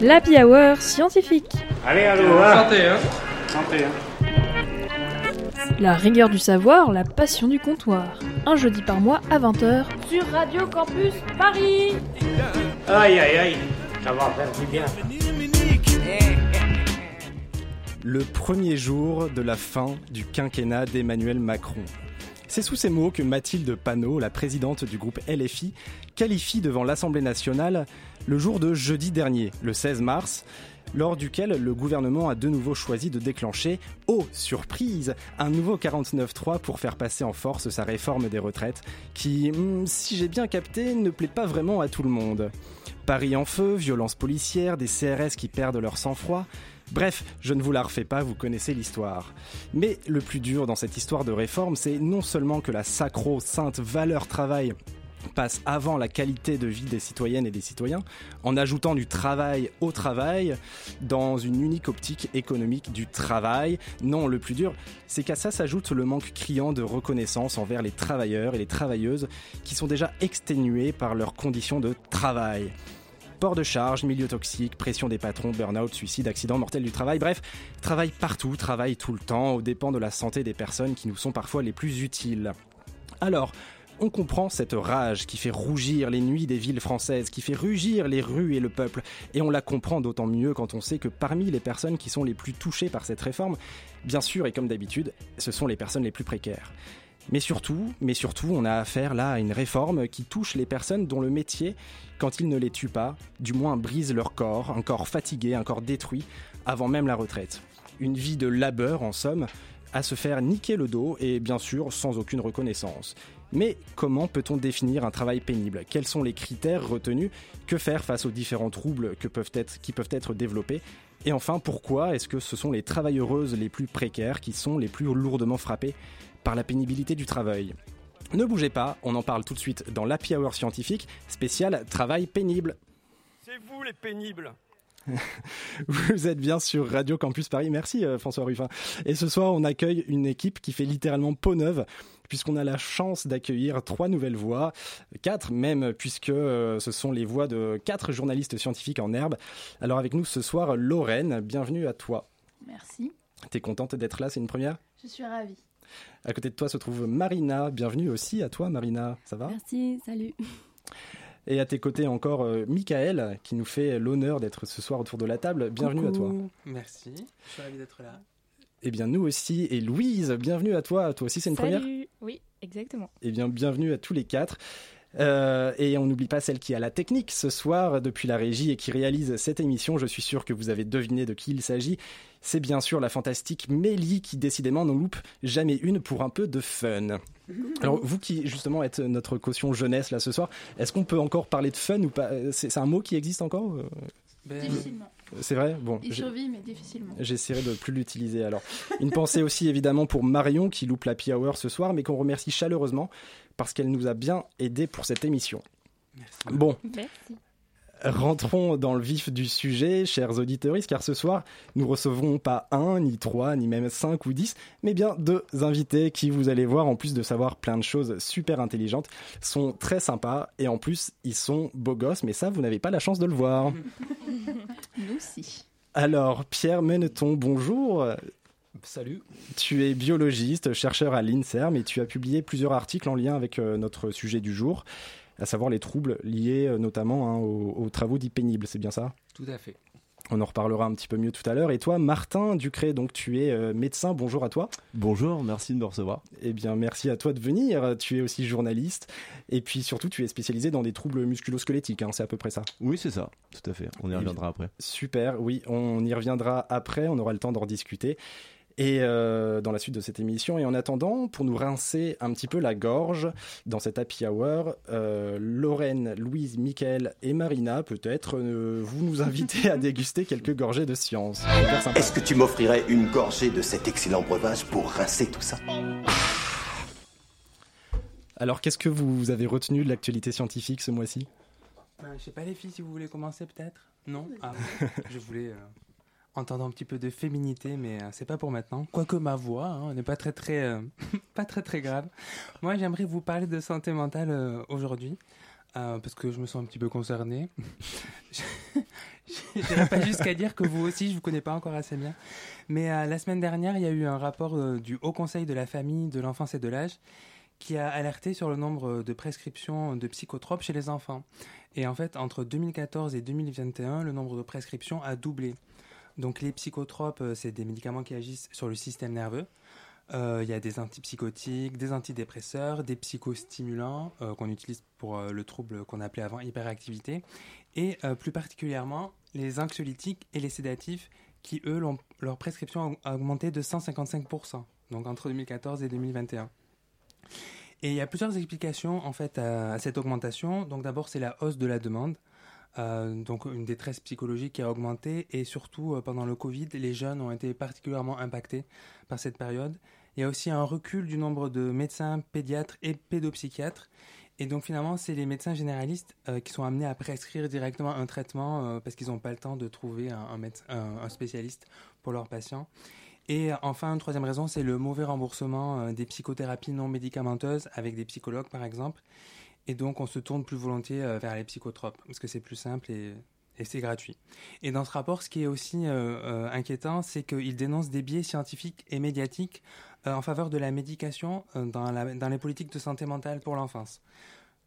L'Happy Hour scientifique. Allez, allô, hein. Santé, hein Santé, hein. La rigueur du savoir, la passion du comptoir. Un jeudi par mois à 20h sur Radio Campus Paris. Aïe, aïe, aïe. Ça va faire du bien. Le premier jour de la fin du quinquennat d'Emmanuel Macron. C'est sous ces mots que Mathilde Panot, la présidente du groupe LFI, qualifie devant l'Assemblée nationale le jour de jeudi dernier, le 16 mars, lors duquel le gouvernement a de nouveau choisi de déclencher, oh surprise, un nouveau 49.3 pour faire passer en force sa réforme des retraites, qui, hmm, si j'ai bien capté, ne plaît pas vraiment à tout le monde. Paris en feu, violences policières, des CRS qui perdent leur sang-froid. Bref, je ne vous la refais pas, vous connaissez l'histoire. Mais le plus dur dans cette histoire de réforme, c'est non seulement que la sacro-sainte valeur travail passe avant la qualité de vie des citoyennes et des citoyens, en ajoutant du travail au travail, dans une unique optique économique du travail. Non, le plus dur, c'est qu'à ça s'ajoute le manque criant de reconnaissance envers les travailleurs et les travailleuses qui sont déjà exténués par leurs conditions de travail. Port de charge, milieu toxique, pression des patrons, burn-out, suicide, accident mortel du travail, bref, travail partout, travail tout le temps, aux dépens de la santé des personnes qui nous sont parfois les plus utiles. Alors, on comprend cette rage qui fait rougir les nuits des villes françaises, qui fait rugir les rues et le peuple, et on la comprend d'autant mieux quand on sait que parmi les personnes qui sont les plus touchées par cette réforme, bien sûr et comme d'habitude, ce sont les personnes les plus précaires. Mais surtout, on a affaire là à une réforme qui touche les personnes dont le métier, quand il ne les tue pas, du moins brise leur corps, un corps fatigué, un corps détruit, avant même la retraite. Une vie de labeur, en somme, à se faire niquer le dos et bien sûr sans aucune reconnaissance. Mais comment peut-on définir un travail pénible? Quels sont les critères retenus? Que faire face aux différents troubles qui peuvent être développés? Et enfin, pourquoi est-ce que ce sont les travailleuses les plus précaires qui sont les plus lourdement frappées par la pénibilité du travail? Ne bougez pas, on en parle tout de suite dans l'Happy Hour scientifique spécial travail pénible. C'est vous les pénibles Vous êtes bien sur Radio Campus Paris. Merci euh, François Ruffin. Et ce soir, on accueille une équipe qui fait littéralement peau neuve puisqu'on a la chance d'accueillir trois nouvelles voix, quatre même, puisque euh, ce sont les voix de quatre journalistes scientifiques en herbe. Alors avec nous ce soir, Lorraine, bienvenue à toi. Merci. T'es contente d'être là, c'est une première? Je suis ravie. À côté de toi se trouve Marina, bienvenue aussi à toi Marina, ça va? Merci, salut. Et à tes côtés encore euh, Michael, qui nous fait l'honneur d'être ce soir autour de la table. Bienvenue à toi. Merci, je suis ravi d'être là. Eh bien, nous aussi. Et Louise, bienvenue à toi. Toi aussi, c'est une première. Oui, exactement. Eh bien, bienvenue à tous les quatre. Euh, et on n'oublie pas celle qui a la technique ce soir depuis la régie et qui réalise cette émission. Je suis sûr que vous avez deviné de qui il s'agit. C'est bien sûr la fantastique Mélie qui décidément n'en loupe jamais une pour un peu de fun. Alors vous qui justement êtes notre caution jeunesse là ce soir, est-ce qu'on peut encore parler de fun ou pas? C'est c'est un mot qui existe encore? Euh, Ben, Difficilement. C'est vrai? Bon, Il survit, mais difficilement. J'essaierai de plus l'utiliser alors. Une pensée aussi évidemment pour Marion qui loupe la Hour ce soir, mais qu'on remercie chaleureusement parce qu'elle nous a bien aidé pour cette émission. merci. Bon, Merci. Rentrons dans le vif du sujet, chers auditeurs, car ce soir, nous recevrons pas un, ni trois, ni même cinq ou dix, mais bien deux invités qui, vous allez voir, en plus de savoir plein de choses super intelligentes, sont très sympas et en plus, ils sont beaux gosses, mais ça, vous n'avez pas la chance de le voir. Nous aussi. Alors, Pierre Meneton, bonjour. Salut. Tu es biologiste, chercheur à l'INSERM et tu as publié plusieurs articles en lien avec euh, notre sujet du jour, à savoir les troubles liés euh, notamment hein, aux, aux travaux dits pénibles, c'est bien ça? Tout à fait. On en reparlera un petit peu mieux tout à l'heure. Et toi, Martin Ducré, donc tu es euh, médecin, bonjour à toi. Bonjour, merci de me recevoir. Eh bien, merci à toi de venir. Tu es aussi journaliste et puis surtout, tu es spécialisé dans des troubles musculo-squelettiques, hein, c'est à peu près ça. Oui, c'est ça, tout à fait. On y reviendra après. Super, oui, on y reviendra après, on aura le temps d'en discuter. Et euh, dans la suite de cette émission, et en attendant, pour nous rincer un petit peu la gorge dans cet happy hour, euh, Lorraine, Louise, Mickaël et Marina, peut-être, euh, vous nous invitez à déguster quelques gorgées de science. Est-ce que tu m'offrirais une gorgée de cet excellent breuvage pour rincer tout ça? Alors, qu'est-ce que vous avez retenu de l'actualité scientifique ce mois-ci? Ben, je sais pas les filles si vous voulez commencer peut-être? Non? Ah, Je voulais euh, entendre un petit peu de féminité, mais euh, c'est pas pour maintenant. Quoique ma voix hein, n'est pas très très euh, pas très très grave. Moi, j'aimerais vous parler de santé mentale euh, aujourd'hui. euh, parce que je me sens un petit peu concerné. J'irai pas jusqu'à dire que vous aussi, je vous connais pas encore assez bien. Mais la semaine dernière, il y a eu un rapport du Haut Conseil de la famille, de l'enfance et de l'âge qui a alerté sur le nombre de prescriptions de psychotropes chez les enfants. Et en fait, entre 2014 et 2021, le nombre de prescriptions a doublé. Donc les psychotropes, euh, c'est des médicaments qui agissent sur le système nerveux. Euh, Il y a des antipsychotiques, des antidépresseurs, des psychostimulants euh, qu'on utilise pour le trouble qu'on appelait avant hyperactivité, et plus particulièrement les anxiolytiques et les sédatifs qui, eux, leur prescription a augmenté de 155%, donc entre 2014 et 2021. Et il y a plusieurs explications en fait à, cette augmentation. Donc d'abord c'est la hausse de la demande, donc une détresse psychologique qui a augmenté et surtout euh, pendant le Covid, les jeunes ont été particulièrement impactés par cette période. Il y a aussi un recul du nombre de médecins, pédiatres et pédopsychiatres. Et donc finalement, c'est les médecins généralistes euh, qui sont amenés à prescrire directement un traitement euh, parce qu'ils n'ont pas le temps de trouver un, spécialiste pour leurs patients. Et euh, enfin, une troisième raison, c'est le mauvais remboursement euh, des psychothérapies non médicamenteuses avec des psychologues, par exemple. Et donc, on se tourne plus volontiers euh, vers les psychotropes parce que c'est plus simple et, et c'est gratuit. Et dans ce rapport, ce qui est aussi euh, euh, inquiétant, c'est qu'il dénonce des biais scientifiques et médiatiques euh, en faveur de la médication euh, dans, la- dans les politiques de santé mentale pour l'enfance.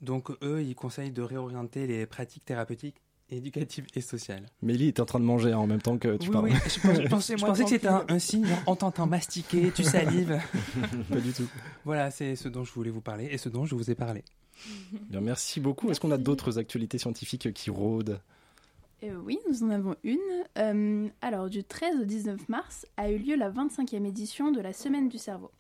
Donc, eux, ils conseillent de réorienter les pratiques thérapeutiques, éducatives et sociales. Mélie est en train de manger en même temps que tu oui, parles. oui, je, pense- je pensais- je pensais que c'était un, un signe, genre, on t'entend mastiquer, tu salives. Pas du tout. Voilà, c'est ce dont je voulais vous parler et ce dont je vous ai parlé. Bien, merci beaucoup. Est-ce qu'on a d'autres actualités scientifiques qui rôdent? Euh, oui, nous en avons une. Euh, alors, du 13 au 19 mars a eu lieu la 25e édition de la Semaine du cerveau.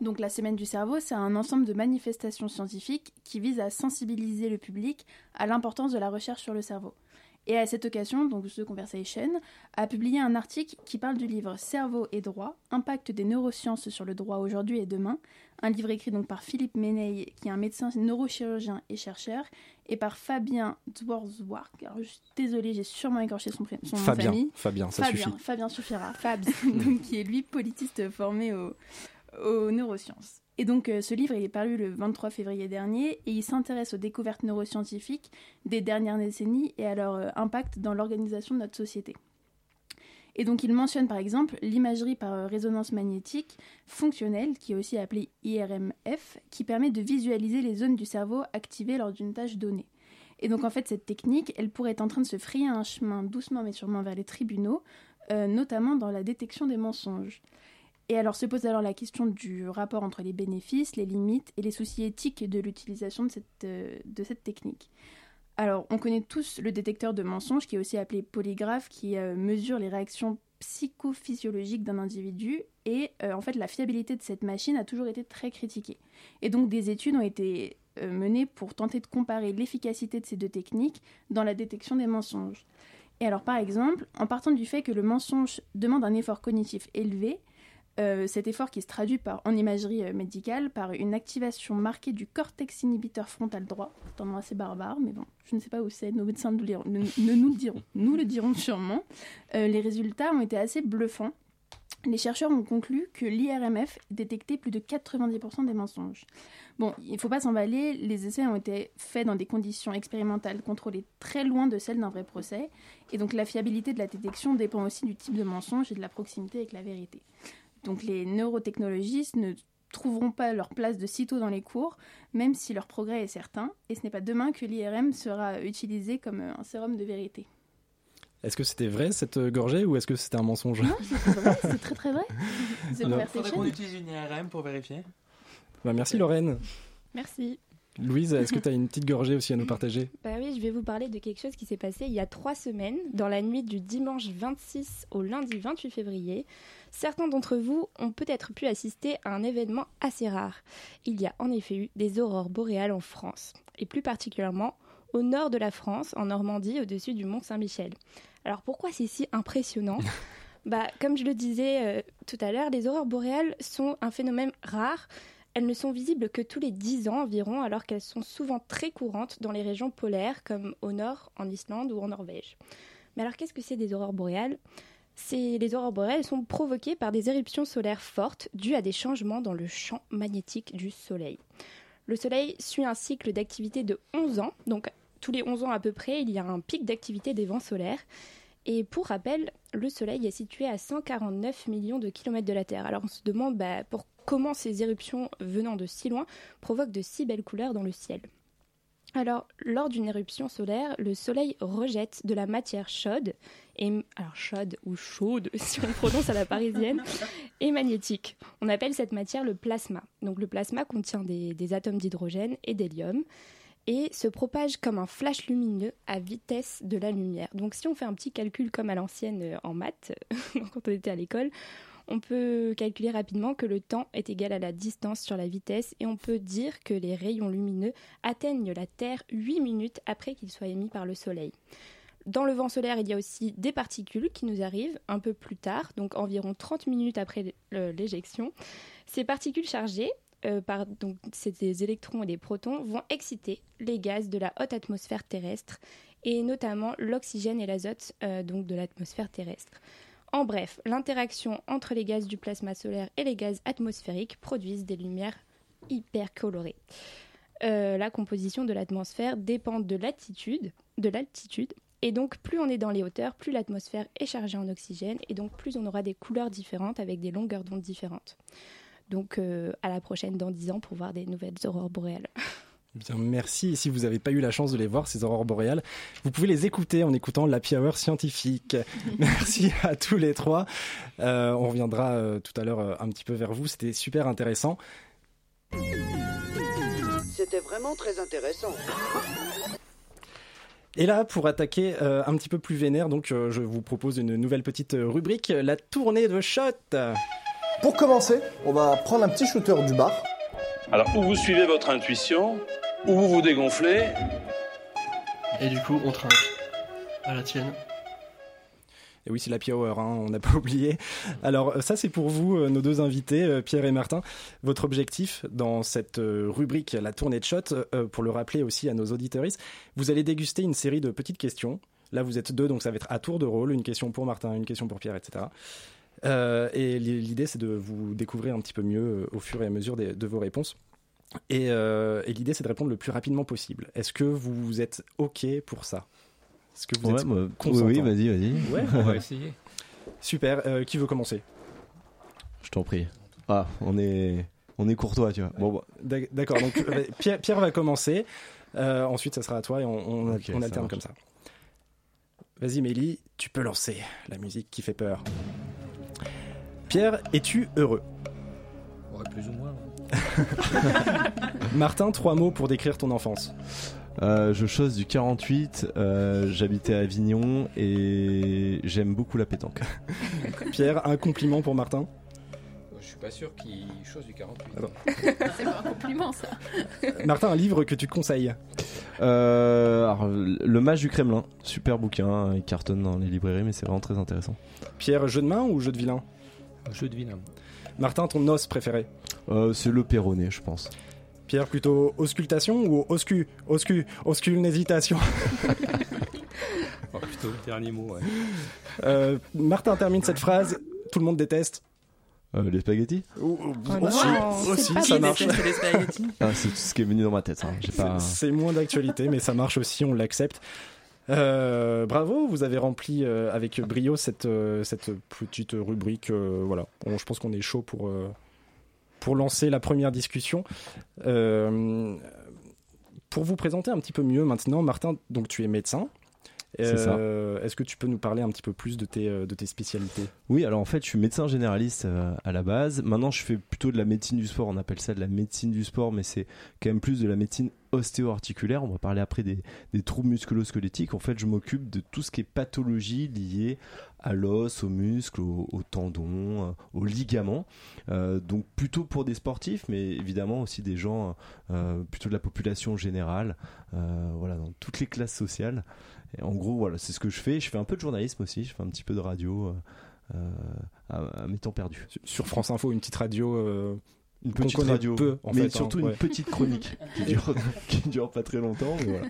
Donc, la Semaine du cerveau, c'est un ensemble de manifestations scientifiques qui visent à sensibiliser le public à l'importance de la recherche sur le cerveau. Et à cette occasion, donc The Conversation a publié un article qui parle du livre Cerveau et droit, impact des neurosciences sur le droit aujourd'hui et demain, un livre écrit donc par Philippe Méneil, qui est un médecin neurochirurgien et chercheur, et par Fabien Dworzwark. Alors, je suis désolée, j'ai sûrement écorché son, pré- son nom de Fabien. famille. Fabien, ça Fabien, suffit. Fabien suffira. Fabs. donc, qui est lui politiste formé au- aux neurosciences. Et donc euh, ce livre il est paru le 23 février dernier et il s'intéresse aux découvertes neuroscientifiques des dernières décennies et à leur euh, impact dans l'organisation de notre société. Et donc il mentionne par exemple l'imagerie par euh, résonance magnétique fonctionnelle, qui est aussi appelée IRMF, qui permet de visualiser les zones du cerveau activées lors d'une tâche donnée. Et donc en fait cette technique, elle pourrait être en train de se frayer un chemin doucement mais sûrement vers les tribunaux, euh, notamment dans la détection des mensonges. Et alors se pose alors la question du rapport entre les bénéfices, les limites et les soucis éthiques de l'utilisation de cette, euh, de cette technique. Alors on connaît tous le détecteur de mensonges qui est aussi appelé polygraphe qui euh, mesure les réactions psychophysiologiques d'un individu et euh, en fait la fiabilité de cette machine a toujours été très critiquée. Et donc des études ont été euh, menées pour tenter de comparer l'efficacité de ces deux techniques dans la détection des mensonges. Et alors par exemple, en partant du fait que le mensonge demande un effort cognitif élevé, euh, cet effort qui se traduit par, en imagerie euh, médicale par une activation marquée du cortex inhibiteur frontal droit. C'est nom assez barbare, mais bon, je ne sais pas où c'est, nos médecins nous nous le diront, nous le dirons sûrement. Euh, les résultats ont été assez bluffants. Les chercheurs ont conclu que l'IRMF détectait plus de 90% des mensonges. Bon, il ne faut pas s'emballer, les essais ont été faits dans des conditions expérimentales contrôlées très loin de celles d'un vrai procès, et donc la fiabilité de la détection dépend aussi du type de mensonge et de la proximité avec la vérité. Donc les neurotechnologistes ne trouveront pas leur place de sitôt dans les cours, même si leur progrès est certain, et ce n'est pas demain que l'IRM sera utilisé comme euh, un sérum de vérité. Est-ce que c'était vrai cette euh, gorgée ou est-ce que c'était un mensonge? Non, c'est vrai, c'est très très vrai. The Alors, Conversation. utilise une IRM pour vérifier. Bah, Merci Lorraine. Merci. Louise, est-ce que tu as une petite gorgée aussi à nous partager? Bah oui, je vais vous parler de quelque chose qui s'est passé il y a trois semaines, dans la nuit du dimanche 26 au lundi 28 février. Certains d'entre vous ont peut-être pu assister à un événement assez rare. Il y a en effet eu des aurores boréales en France, et plus particulièrement au nord de la France, en Normandie, au-dessus du mont Saint-Michel. Alors pourquoi c'est si impressionnant? Bah, Comme je le disais euh, tout à l'heure, les aurores boréales sont un phénomène rare. Elles ne sont visibles que tous les 10 ans environ, alors qu'elles sont souvent très courantes dans les régions polaires, comme au nord, en Islande ou en Norvège. Mais alors, qu'est-ce que c'est des aurores boréales? Les aurores boréales sont provoquées par des éruptions solaires fortes dues à des changements dans le champ magnétique du Soleil. Le Soleil suit un cycle d'activité de 11 ans, donc tous les 11 ans à peu près, il y a un pic d'activité des vents solaires. Et pour rappel, le Soleil est situé à 149 millions de kilomètres de la Terre. Alors on se demande bah, pour comment ces éruptions venant de si loin provoquent de si belles couleurs dans le ciel. Alors, lors d'une éruption solaire, le Soleil rejette de la matière chaude, et, alors chaude ou chaude si on prononce à la parisienne, et magnétique. On appelle cette matière le plasma. Donc le plasma contient des, des atomes d'hydrogène et d'hélium et se propage comme un flash lumineux à vitesse de la lumière. Donc si on fait un petit calcul comme à l'ancienne euh, en maths, quand on était à l'école, on peut calculer rapidement que le temps est égal à la distance sur la vitesse et on peut dire que les rayons lumineux atteignent la Terre 8 minutes après qu'ils soient émis par le Soleil. Dans le vent solaire, il y a aussi des particules qui nous arrivent un peu plus tard, donc environ 30 minutes après l'éjection. Ces particules chargées, euh, donc c'est des électrons et des protons, vont exciter les gaz de la haute atmosphère terrestre et notamment l'oxygène et l'azote euh, donc de l'atmosphère terrestre. En bref, l'interaction entre les gaz du plasma solaire et les gaz atmosphériques produisent des lumières hyper colorées. Euh, la composition de l'atmosphère dépend de l'altitude, de l'altitude, et donc plus on est dans les hauteurs, plus l'atmosphère est chargée en oxygène, et donc plus on aura des couleurs différentes avec des longueurs d'onde différentes. Donc euh, à la prochaine dans 10 ans pour voir des nouvelles aurores boréales. Bien, merci. Et si vous n'avez pas eu la chance de les voir, ces aurores boréales, vous pouvez les écouter en écoutant l'Happy Hour scientifique. merci à tous les trois. Euh, on reviendra euh, tout à l'heure euh, un petit peu vers vous. C'était super intéressant. C'était vraiment très intéressant. Et là, pour attaquer euh, un petit peu plus vénère, donc euh, je vous propose une nouvelle petite rubrique, la tournée de shot. Pour commencer, on va prendre un petit shooter du bar. Alors, ou vous suivez votre intuition, ou vous vous dégonflez. Et du coup, on trinque. À la tienne. Et oui, c'est la Hour, hein, on n'a pas oublié. Alors ça, c'est pour vous, euh, nos deux invités, euh, Pierre et Martin. Votre objectif dans cette euh, rubrique, la tournée de shot, euh, pour le rappeler aussi à nos auditeuristes, vous allez déguster une série de petites questions. Là, vous êtes deux, donc ça va être à tour de rôle, une question pour Martin, une question pour Pierre, etc. Euh, et l'idée, c'est de vous découvrir un petit peu mieux euh, au fur et à mesure de vos réponses. Et, euh, et l'idée, c'est de répondre le plus rapidement possible. Est-ce que vous êtes OK pour ça? Est-ce que vous Ouais, êtes oui, consentant? oui, vas-y, vas-y. Ouais, On va essayer. Super. Euh, qui veut commencer? Je t'en prie. Ah, on est, on est courtois, tu vois. Bon, bah, D'ac- D'accord. Donc euh, Pierre, Pierre va commencer. Euh, ensuite, ça sera à toi et on, on, alterne comme ça. Vas-y, Mélie, tu peux lancer la musique qui fait peur. Pierre, es-tu heureux? Ouais, plus ou moins. Martin, trois mots pour décrire ton enfance. Euh, je chose du 48, euh, j'habitais à Avignon et j'aime beaucoup la pétanque. Pierre, un compliment pour Martin? Je suis pas sûr qu'il chose du 48. C'est pas un compliment ça. Martin, un livre que tu conseilles? Euh, alors, le Mage du Kremlin, super bouquin, il cartonne dans les librairies, mais c'est vraiment très intéressant. Pierre, jeu de main ou jeu de vilain? Jeu de vilain. Martin, ton os préféré Euh, c'est le Perronnet, je pense. Pierre, plutôt auscultation ou oscu Oscu, oscule n'hésitation. Oh, plutôt le dernier mot, ouais. Euh, Martin termine cette phrase. Tout le monde déteste. Euh, les spaghettis? Non, aussi, aussi, ça marche. ah, C'est tout ce qui est venu dans ma tête. hein. Pas... C'est moins d'actualité, mais ça marche aussi, on l'accepte. Euh, bravo, vous avez rempli euh, avec brio cette, euh, petite rubrique. voilà, je pense qu'on est chaud pour, pour lancer la première discussion. Pour vous présenter un petit peu mieux maintenant, Martin, donc tu es médecin. Euh, Est-ce que tu peux nous parler un petit peu plus de tes, euh, de tes spécialités? Oui, alors en fait, je suis médecin généraliste euh, à la base. Maintenant, je fais plutôt de la médecine du sport. On appelle ça de la médecine du sport, mais c'est quand même plus de la médecine ostéo-articulaire. On va parler après des, des troubles musculo-squelettiques. En fait, je m'occupe de tout ce qui est pathologie liée à l'os, aux muscles, aux, aux tendons, aux ligaments. Euh, donc plutôt pour des sportifs, mais évidemment aussi des gens euh, plutôt de la population générale. euh, voilà, dans toutes les classes sociales. Et en gros, voilà, c'est ce que je fais. Je fais un peu de journalisme aussi. Je fais un petit peu de radio. euh, euh, à, à mes temps perdus. Sur France Info, une petite radio. euh, Une petite radio, peu, en mais fait, surtout hein, une petite chronique qui dure, qui dure pas très longtemps. Mais voilà.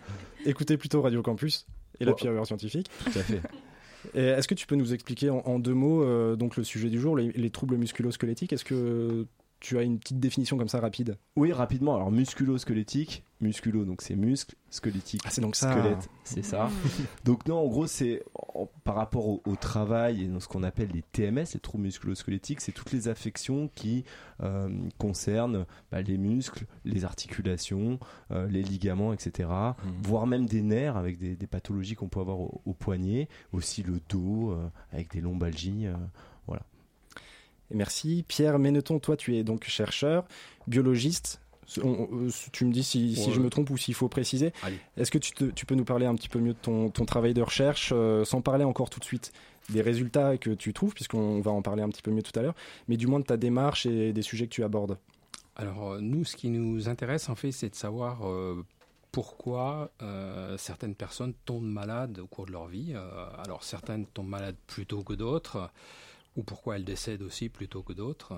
Écoutez plutôt Radio Campus et la. Pierre scientifique. Tout à fait. Est-ce que tu peux nous expliquer en, en deux mots euh, donc le sujet du jour, les, les troubles musculo-squelettiques? Est-ce que tu as une petite définition comme ça rapide? Oui, rapidement. Alors, musculo-squelettique, musculo, donc c'est muscle, squelettique, Ah, c'est donc ça. squelette, c'est ça. donc non, en gros, c'est par rapport au, au travail et dans ce qu'on appelle les TMS, les troubles musculo-squelettiques, c'est toutes les affections qui euh, concernent bah, les muscles, les articulations, euh, les ligaments, etc. Voire même des nerfs avec des, des pathologies qu'on peut avoir au, au poignet, aussi le dos euh, avec des lombalgies. euh, voilà. Et Merci. Pierre Méneton, toi, tu es donc chercheur, biologiste. On- on- tu me dis si, si Ouais. je me trompe ou s'il faut préciser. Est-ce que tu, te- tu peux nous parler un petit peu mieux de ton, ton travail de recherche, euh, sans parler encore tout de suite des résultats que tu trouves, puisqu'on va en parler un petit peu mieux tout à l'heure, mais du moins de ta démarche et des sujets que tu abordes Alors, euh, nous, ce qui nous intéresse, en fait, c'est de savoir euh, pourquoi euh, certaines personnes tombent malades au cours de leur vie. Euh, alors, certaines tombent malades plutôt que d'autres, ou pourquoi elles décèdent aussi plutôt que d'autres.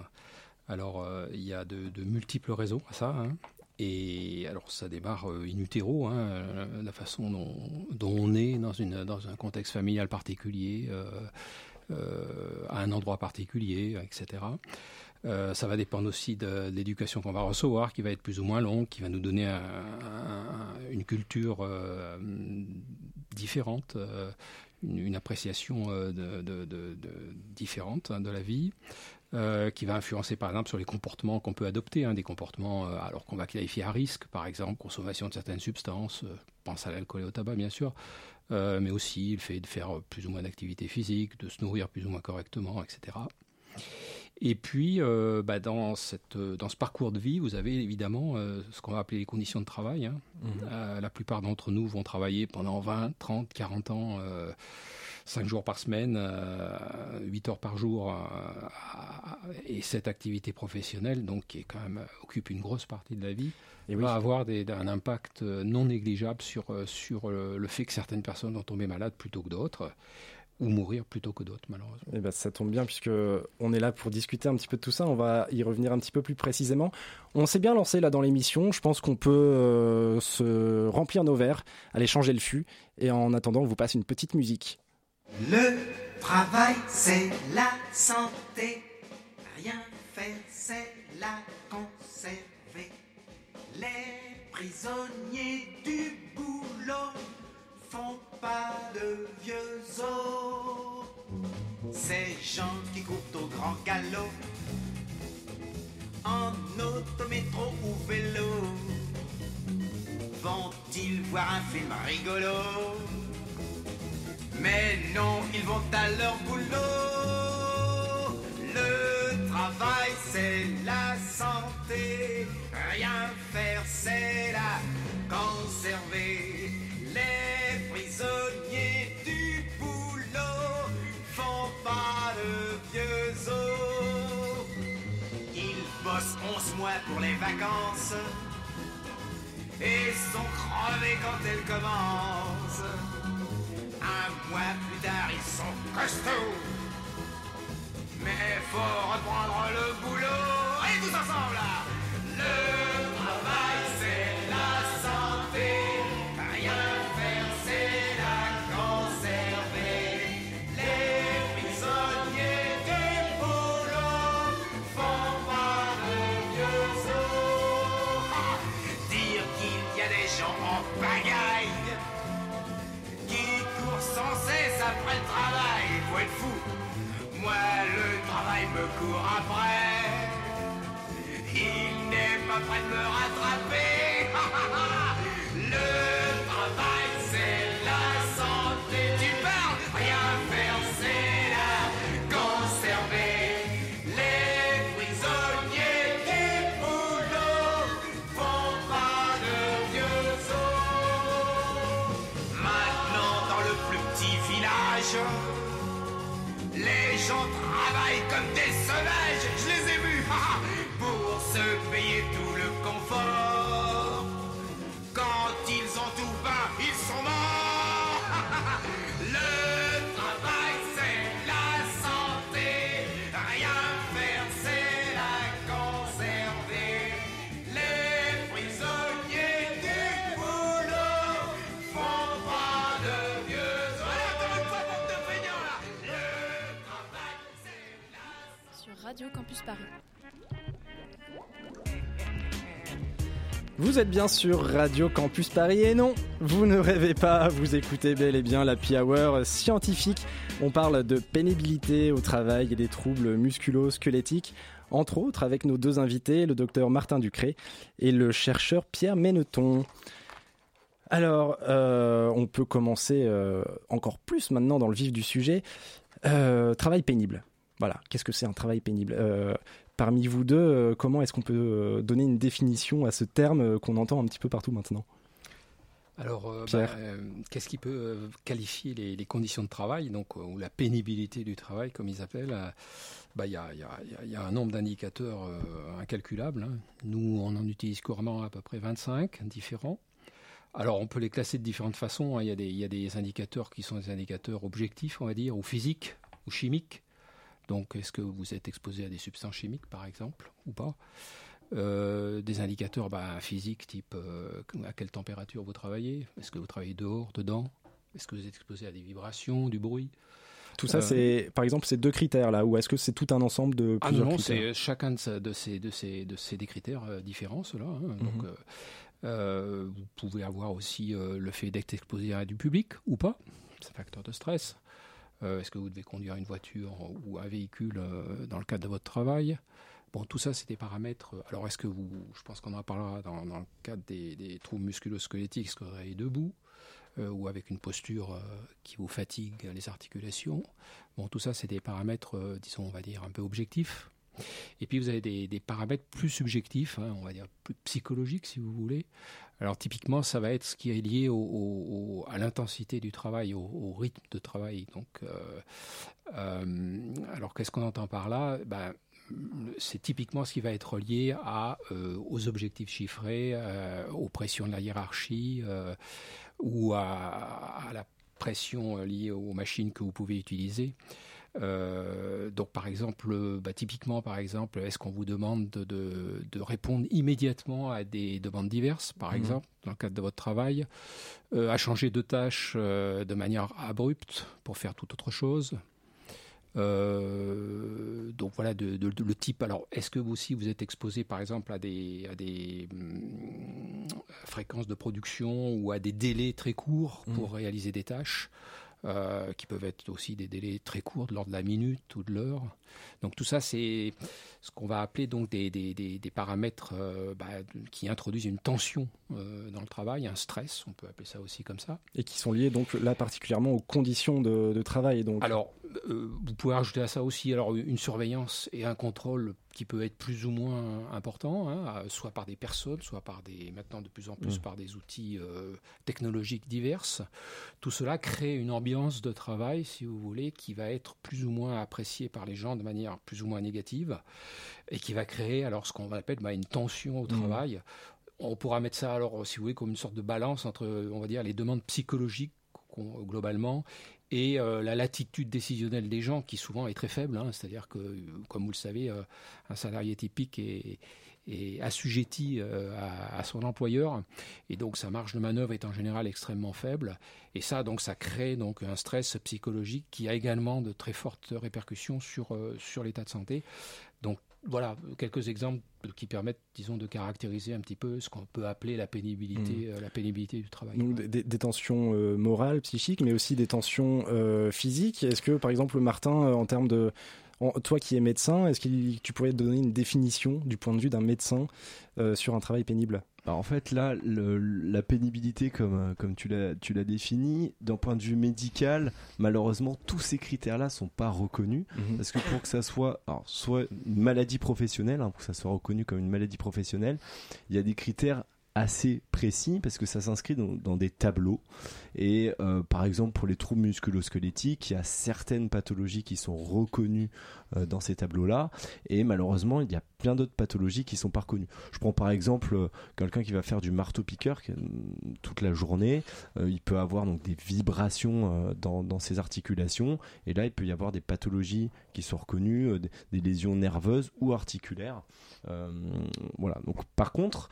Alors, euh, il y a de, multiples raisons à ça. hein. Et alors, ça démarre euh, in utero, hein, euh, la façon dont, on est dans, un contexte familial particulier, à un endroit particulier, etc. Ça va dépendre aussi de, l'éducation qu'on va recevoir, qui va être plus ou moins longue, qui va nous donner un- un- une culture différente, une, appréciation différente hein, de la vie, euh, qui va influencer par exemple sur les comportements qu'on peut adopter, hein, des comportements euh, alors qu'on va qualifier à risque, par exemple consommation de certaines substances, euh, pense à l'alcool et au tabac bien sûr, mais aussi le fait de faire plus ou moins d'activité physique, de se nourrir plus ou moins correctement, etc. Et puis, euh, bah, dans, cette, dans ce parcours de vie, vous avez évidemment euh, ce qu'on va appeler les conditions de travail. hein. Euh, la plupart d'entre nous vont travailler pendant 20, 30, 40 ans, 5 jours par semaine, euh, 8 heures par jour, euh, et cette activité professionnelle, donc, qui est quand même, euh, occupe une grosse partie de la vie, Et oui. va avoir des- un impact euh, non négligeable sur, euh, sur euh, le fait que certaines personnes vont tomber malades plutôt que d'autres, ou mourir plutôt que d'autres, malheureusement. Eh ben, ça tombe bien puisque on est là pour discuter un petit peu de tout ça. On va y revenir un petit peu plus précisément. On s'est bien lancé là dans l'émission. Je pense qu'on peut euh, se remplir nos verres, aller changer le fût. Et en attendant, on vous passe une petite musique. Le travail, c'est la santé. Rien faire, c'est la conserver. Les prisonniers du boulot font pas de vieux os. Ces gens qui courent au grand galop, en autométro ou vélo, vont-ils voir un film rigolo? Mais non, ils vont à leur boulot. Le travail, c'est la santé. Rien faire, c'est la conserver. Les prisonniers du boulot font pas de vieux os. Ils bossent 11 mois pour les vacances et sont crevés quand elles commencent. Sont costauds. Mais faut reprendre le boulot. Après. Il n'est pas prêt de me rattraper. Radio Campus Paris. Vous êtes bien sur Radio Campus Paris et non, vous ne rêvez pas, vous écoutez bel et bien la Hour scientifique. On parle de pénibilité au travail et des troubles musculo-squelettiques, entre autres avec nos deux invités, le docteur Martin Ducré et le chercheur Pierre Méneton. Alors, euh, on peut commencer euh, encore plus maintenant dans le vif du sujet. Euh, travail pénible. Voilà, qu'est-ce que c'est un travail pénible? Parmi vous deux, euh, comment est-ce qu'on peut euh, donner une définition à ce terme euh, qu'on entend un petit peu partout maintenant? Alors, bah, qu'est-ce qui peut qualifier les, conditions de travail, donc ou la pénibilité du travail, comme ils appellent bah, Il y, a, un nombre d'indicateurs incalculables. Hein. Nous, on en utilise couramment à peu près 25 différents. Alors, on peut les classer de différentes façons. Hein. Il y, y, a des indicateurs qui sont des indicateurs objectifs, on va dire, ou physiques, ou chimiques. Donc, est-ce que vous êtes exposé à des substances chimiques, par exemple, ou pas euh, des indicateurs bah, physiques, type euh, à quelle température vous travaillez? Est-ce que vous travaillez dehors, dedans? Est-ce que vous êtes exposé à des vibrations, du bruit? Tout ça, euh, c'est par exemple ces deux critères là, ou est-ce que c'est tout un ensemble de ah non, c'est chacun de, ces, de ces, de ces, de ces des critères différents, cela. Hein. Mhm. Donc, vous pouvez avoir aussi le fait d'être exposé à du public ou pas, c'est un facteur de stress. Euh, est-ce que vous devez conduire une voiture ou un véhicule euh, dans le cadre de votre travail? Bon, tout ça, c'est des paramètres. Alors, est-ce que vous, je pense qu'on en parlera dans, le cadre des, troubles musculo-squelettiques, est-ce que vous travaillez debout euh, ou avec une posture qui vous fatigue les articulations Bon, tout ça, c'est des paramètres, disons, on va dire, un peu objectifs. Et puis vous avez des, paramètres plus subjectifs, hein, on va dire plus psychologiques si vous voulez. Alors typiquement, ça va être ce qui est lié à l'intensité du travail, au, rythme de travail. Donc, euh, euh, alors qu'est-ce qu'on entend par là? Ben, c'est typiquement ce qui va être lié à, euh, aux objectifs chiffrés, aux pressions de la hiérarchie ou à, à, la pression liée aux machines que vous pouvez utiliser. Euh, donc par exemple, bah, typiquement par exemple, est-ce qu'on vous demande de, de, répondre immédiatement à des demandes diverses, par mhm. exemple, dans le cadre de votre travail, euh, à changer de tâche euh, de manière abrupte pour faire toute autre chose donc voilà de, de, le type. Alors, est-ce que vous aussi vous êtes exposé, par exemple, à des, à des hum, fréquences de production ou à des délais très courts pour mhm. réaliser des tâches qui peuvent être aussi des délais très courts, de l'ordre de la minute ou de l'heure. Donc tout ça, c'est ce qu'on va appeler donc des, des, des, paramètres euh, bah, qui introduisent une tension euh, dans le travail, un stress, on peut appeler ça aussi comme ça. Et qui sont liés donc là particulièrement aux conditions de, de travail. Donc. Alors, vous pouvez rajouter à ça aussi alors une surveillance et un contrôle qui peut être plus ou moins important, hein, soit par des personnes, soit par des, maintenant de plus en plus mmh. par des outils euh, technologiques divers. Tout cela crée une ambiance de travail, si vous voulez, qui va être plus ou moins appréciée par les gens de manière plus ou moins négative, et qui va créer alors ce qu'on appelle bah, une tension au mmh. travail. On pourra mettre ça alors, si vous voulez, comme une sorte de balance entre, on va dire, les demandes psychologiques globalement et euh, la latitude décisionnelle des gens qui souvent est très faible. Hein. C'est-à-dire que, comme vous le savez, euh, un salarié typique est, assujetti euh, à, son employeur et donc sa marge de manœuvre est en général extrêmement faible et ça donc ça crée donc un stress psychologique qui a également de très fortes répercussions sur sur l'état de santé donc voilà quelques exemples qui permettent, disons, de caractériser un petit peu ce qu'on peut appeler la pénibilité, mmh. euh, la pénibilité du travail. Donc des, tensions euh, morales, psychiques, mais aussi des tensions euh, physiques. Est-ce que, par exemple, Martin, en termes de, toi qui es médecin, est-ce que tu pourrais donner une définition du point de vue d'un médecin sur un travail pénible? Bah, en fait, là, la pénibilité, comme, euh, comme tu l'as défini, d'un point de vue médical, malheureusement, tous ces critères-là sont pas reconnus. Mhm. Parce que pour que ça soit, soit une maladie professionnelle, hein, pour que ça soit reconnu comme une maladie professionnelle, il y a des critères assez précis parce que ça s'inscrit dans, des tableaux. Et euh, par exemple pour les troubles musculo-squelettiques il y a certaines pathologies qui sont reconnues dans ces tableaux là et malheureusement il y a plein d'autres pathologies qui sont pas reconnues. Je prends par exemple euh, quelqu'un qui va faire du marteau piqueur toute la journée il peut avoir donc des vibrations dans, ses articulations. Et là il peut y avoir des pathologies qui sont reconnues des, des lésions nerveuses ou articulaires. Voilà. Donc par contre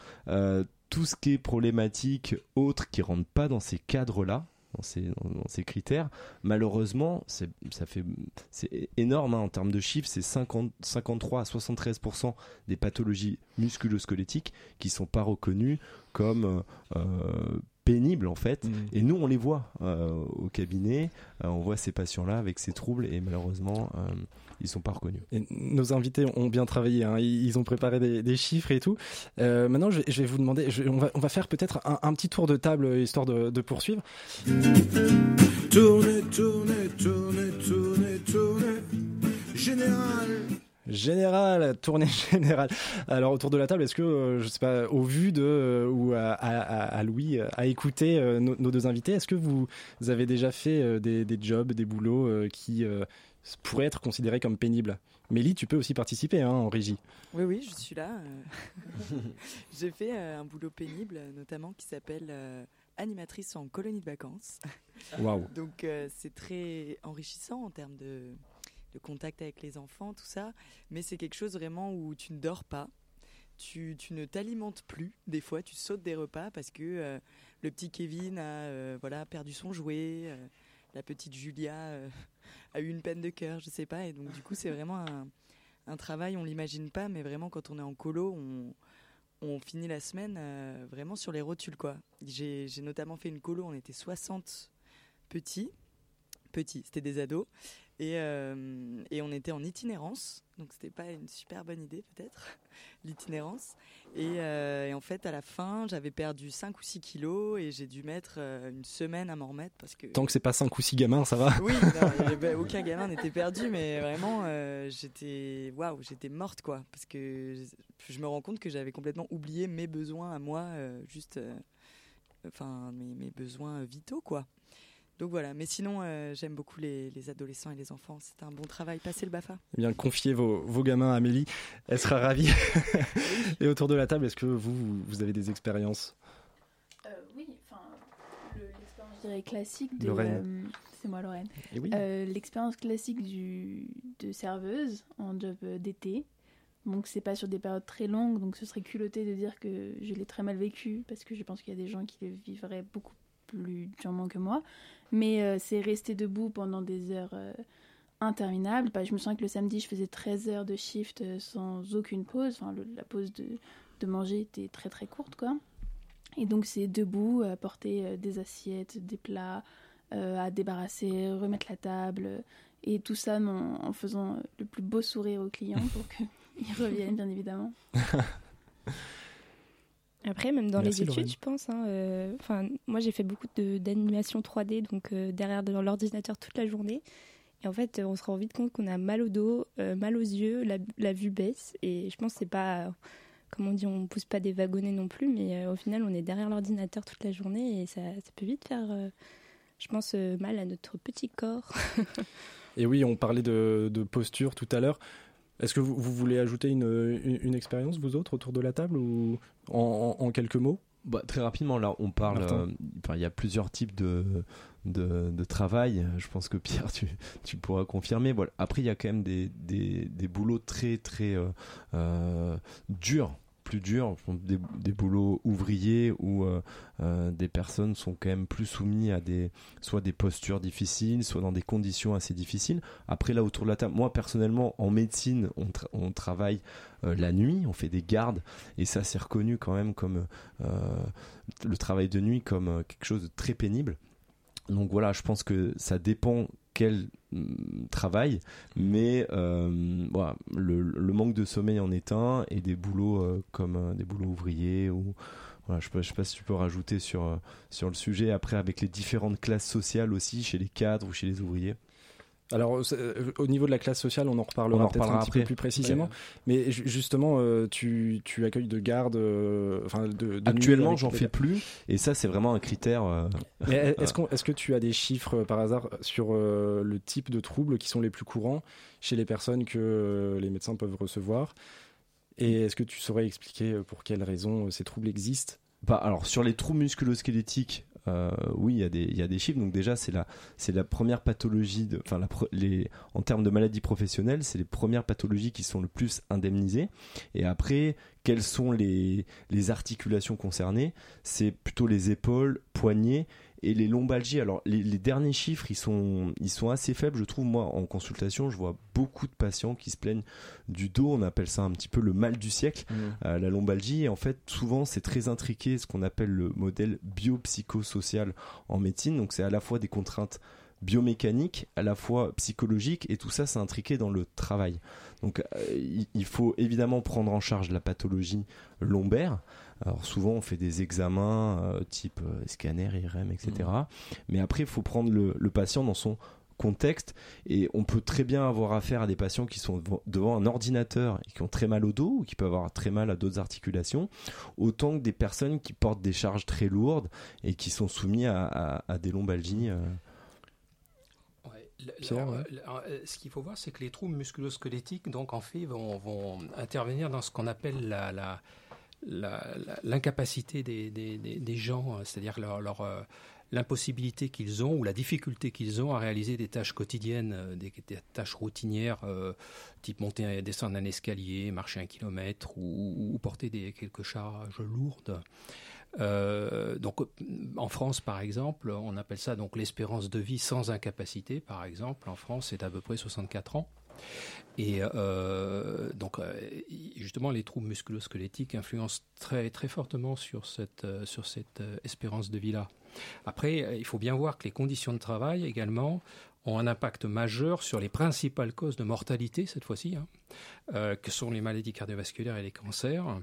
tout ce qui est problématique autre qui rentre pas dans ces cadres-là, dans ces, critères. Malheureusement, c'est ça fait c'est énorme hein, en termes de chiffres. C'est 50 53 à 73% des pathologies musculo-squelettiques qui sont pas reconnues comme euh, pénibles en fait. Et nous, on les voit euh, au cabinet. Euh, on voit ces patients-là avec ces troubles et malheureusement, euh, ils sont pas reconnus. Et nos invités ont bien travaillé, hein. ils ont préparé des, des chiffres et tout. Euh, maintenant, je vais, je vais vous demander, je- on, va, on va faire peut-être un, un petit tour de table histoire de, de poursuivre. Tournez, tournez, tournez, tournez, tournez. Général. Général, tournée générale. Alors autour de la table, est-ce que, euh, je sais pas, au vu de euh, ou à, à- à- à Louis, euh, à écouter euh, nos, nos deux invités, est-ce que vous, vous avez déjà fait des, des jobs, des boulots qui pourraient être considérés comme pénibles? Mélie, tu peux aussi participer hein, en régie. Oui, oui, je suis là. J'ai fait un boulot pénible, notamment qui s'appelle animatrice en colonie de vacances. Waouh. Donc c'est très enrichissant en termes de, de contact avec les enfants, tout ça. Mais c'est quelque chose vraiment où tu ne dors pas. Tu, ne t'alimentes plus. Des fois, tu sautes des repas parce que euh, le petit Kevin a euh, voilà, perdu son jouet. euh, la petite Julia a eu une peine de cœur, je sais pas. Et donc, du coup, c'est vraiment un, travail, on l'imagine pas, mais vraiment, quand on est en colo, on, finit la semaine vraiment sur les rotules, quoi. J'ai j'ai notamment fait une colo, on était 60 petits, petits, c'était des ados, et, euh, et on était en itinérance, donc c'était pas une super bonne idée, peut-être, l'itinérance. Et, euh, et en fait, à la fin, j'avais perdu 5 ou 6 kilos, et j'ai dû mettre euh, une semaine à m'en remettre, parce que... Tant que c'est pas 5 ou 6 gamins, ça va Oui, non, avait- aucun gamin n'était perdu, mais vraiment, euh, j'étais, waouh, j'étais morte quoi, parce que je, je me rends compte que j'avais complètement oublié mes besoins à moi, juste, enfin mes, mes besoins vitaux quoi. Donc voilà, mais sinon euh, j'aime beaucoup les, les adolescents et les enfants, c'est un bon travail. Passez le Bafa. Eh bien, confiez vos, vos gamins à Amélie, elle sera ravie. et autour de la table, est-ce que vous, vous- avez des expériences? Euh, oui, enfin, le- l'expérience, je dirais, classique de. Lorraine. euh, c'est moi, Lorraine. Eh oui. Euh, l'expérience classique du, de serveuse en job d'été. Donc, c'est pas sur des périodes très longues, donc ce serait culotté de dire que je l'ai très mal vécu, parce que je pense qu'il y a des gens qui le vivraient beaucoup plus durement que moi. Mais euh, c'est rester debout pendant des heures euh, interminables. Bah, je me souviens que le samedi, je faisais 13 heures de shift euh, sans aucune pause. Enfin, le- la pause de, de manger était très très courte, quoi. Et donc c'est debout, à porter des assiettes, des plats, à débarrasser, remettre la table, et tout ça en, en faisant le plus beau sourire aux clients pour qu'ils reviennent, bien évidemment. Après, même dans Merci, les études, Lorraine. je pense. hein, euh, moi, j'ai fait beaucoup d'animation 3D, donc euh, derrière dans l'ordinateur toute la journée. Et en fait, on se rend vite compte qu'on a mal au dos, euh, mal aux yeux, la, la vue baisse. Et je pense que c'est pas, comme on dit, on pousse pas des wagonnets non plus, mais au final, on est derrière l'ordinateur toute la journée et ça, ça peut vite faire, je pense, mal à notre petit corps. Et oui, on parlait de, de posture tout à l'heure. Est-ce que vous, vous voulez ajouter une, une, une expérience, vous autres, autour de la table, ou en, en- en quelques mots? Bah, très rapidement, là, on parle. Euh, il y a plusieurs types de, de, de travail. Je pense que Pierre, tu, tu pourras confirmer. Voilà. Après, il y a quand même des, des, des boulots très, très euh, euh, durs. Plus durs, des, des boulots ouvriers où euh, euh, des personnes sont quand même plus soumises à des soit des postures difficiles, soit dans des conditions assez difficiles. Après là autour de la table, moi personnellement en médecine, on, tra- on travaille euh, la nuit, on fait des gardes et ça c'est reconnu quand même comme le travail de nuit comme quelque chose de très pénible. Donc voilà, je pense que ça dépend quel hum, travail, mais euh, le, manque de sommeil en est un et des boulots euh, comme euh, des boulots ouvriers ou je ne sais pas si tu peux rajouter sur, sur le sujet après avec les différentes classes sociales aussi chez les cadres ou chez les ouvriers. Alors, euh, au niveau de la classe sociale, on en reparlera, peut-être un petit peu plus précisément. Ouais. Mais ju- justement, euh, tu, tu accueilles de garde, euh, de, de Actuellement, j'en fais plus et ça c'est vraiment un critère. euh, est-ce que tu as des chiffres par hasard sur le type de troubles qui sont les plus courants chez les personnes que les médecins peuvent recevoir? Et est-ce que tu saurais expliquer pour quelles raisons ces troubles existent? Bah, alors sur les troubles musculo-squelettiques, euh, oui, il y, a des- y a des chiffres. Donc déjà, c'est la, la première pathologie, enfin en termes de maladies professionnelles, c'est les premières pathologies qui sont le plus indemnisées. Et après, quelles sont les, les articulations concernées? C'est plutôt les épaules, poignets Et les lombalgies, alors les, les derniers chiffres, ils sont, ils sont assez faibles, je trouve. Moi, en consultation, je vois beaucoup de patients qui se plaignent du dos. On appelle ça un petit peu le mal du siècle, Mmh. euh, la lombalgie. Et en fait, souvent, c'est très intriqué, ce qu'on appelle le modèle biopsychosocial en médecine. Donc, c'est à la fois des contraintes biomécaniques, à la fois psychologiques, et tout ça, c'est intriqué dans le travail. Donc, euh, il- il faut évidemment prendre en charge la pathologie lombaire. Alors souvent on fait des examens euh, type euh, scanner, IRM, etc. Mais après il faut prendre le, le patient dans son contexte et on peut très bien avoir affaire à des patients qui sont devant, un ordinateur et qui ont très mal au dos ou qui peuvent avoir très mal à d'autres articulations, autant que des personnes qui portent des charges très lourdes et qui sont soumis à, à- à des lombalgies. euh. Le- Pierre, alors, ouais. euh, ce qu'il faut voir, c'est que les troubles musculo-squelettiques, donc en fait, vont, vont intervenir dans ce qu'on appelle la- l'incapacité des, gens, euh, c'est-à-dire leur, euh, l'impossibilité qu'ils ont ou la difficulté qu'ils ont à réaliser des tâches quotidiennes, euh, des, tâches routinières, euh, type monter et descendre un escalier, marcher un kilomètre ou, porter des, quelques charges lourdes. Donc, en France, par exemple, on appelle ça donc l'espérance de vie sans incapacité. Par exemple, en France, c'est à peu près 64 ans. Et euh, donc, euh, justement, les troubles musculo-squelettiques influencent très très fortement sur cette euh, sur cette espérance de vie là. Après, il faut bien voir que les conditions de travail également ont un impact majeur sur les principales causes de mortalité cette fois-ci, hein, euh, que sont les maladies cardiovasculaires et les cancers.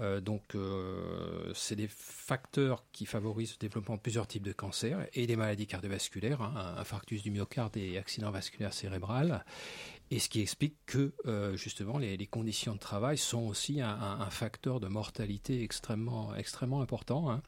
Euh, donc, euh, c'est des facteurs qui favorisent le développement de plusieurs types de cancers et des maladies cardiovasculaires, hein, infarctus du myocarde et accident vasculaire cérébral. Et ce qui explique que justement les, conditions de travail sont aussi un, facteur de mortalité extrêmement, extrêmement important, hein,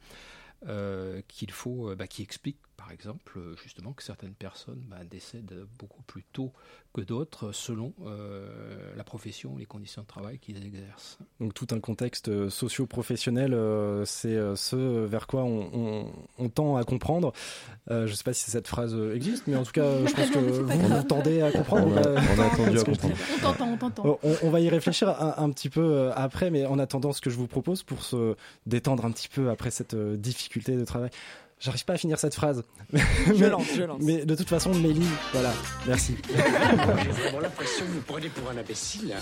qu'il faut, bah, qui explique par exemple euh, justement que certaines personnes bah, décèdent beaucoup plus tôt que d'autres selon euh, la profession, les conditions de travail qu'ils exercent. Donc tout un contexte euh, socio-professionnel, euh, c'est euh, ce vers quoi on, on- on tend à comprendre. Euh, je ne sais pas si cette phrase euh, existe, mais en tout cas, euh, je pense que vous, grave. vous tendez à comprendre. On a- Euh, on a tendu à comprendre. On t'entend, on t'entend. On, on va y réfléchir un, un petit peu euh, après, mais en attendant, ce que je vous propose pour se détendre un petit peu après cette euh, difficulté de travail. J'arrive pas à finir cette phrase. Je lance, je lance. Mais de toute façon, Mélie, voilà, merci. J'ai vraiment l'impression que vous me prenez pour un imbécile.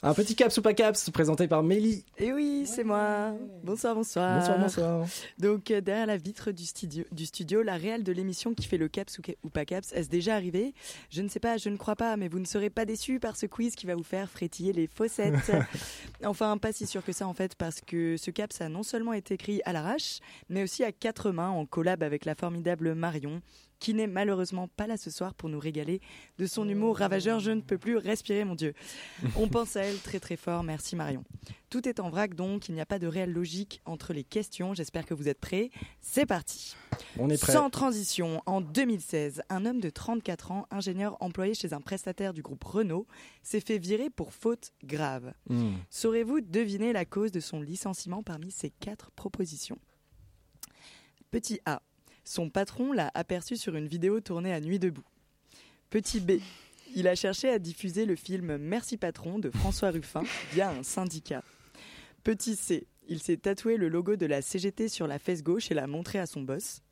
Un petit caps ou pas caps présenté par Mélie. Et oui, c'est moi. Bonsoir, bonsoir. Bonsoir, bonsoir. Donc, euh, derrière la vitre du studio, du studio la réelle de l'émission qui fait le caps ou, ou pas caps, est-ce déjà arrivé Je ne sais pas, je ne crois pas, mais vous ne serez pas déçus par ce quiz qui va vous faire frétiller les fossettes. enfin, pas si sûr que ça en fait, parce que ce caps a non seulement été écrit à l'arrache, mais aussi à quatre mains en collab avec la formidable Marion, qui n'est malheureusement pas là ce soir pour nous régaler de son humour ravageur. Je ne peux plus respirer, mon Dieu. On pense à elle très très fort. Merci Marion. Tout est en vrac donc, il n'y a pas de réelle logique entre les questions. J'espère que vous êtes prêts. C'est parti. On est prêt. Sans transition, en 2016, un homme de 34 ans, ingénieur employé chez un prestataire du groupe Renault, s'est fait virer pour faute grave. Hmm. Saurez-vous deviner la cause de son licenciement parmi ces quatre propositions? Petit A. Son patron l'a aperçu sur une vidéo tournée à Nuit debout. Petit B. Il a cherché à diffuser le film Merci patron de François Ruffin via un syndicat. Petit C. Il s'est tatoué le logo de la CGT sur la fesse gauche et l'a montré à son boss.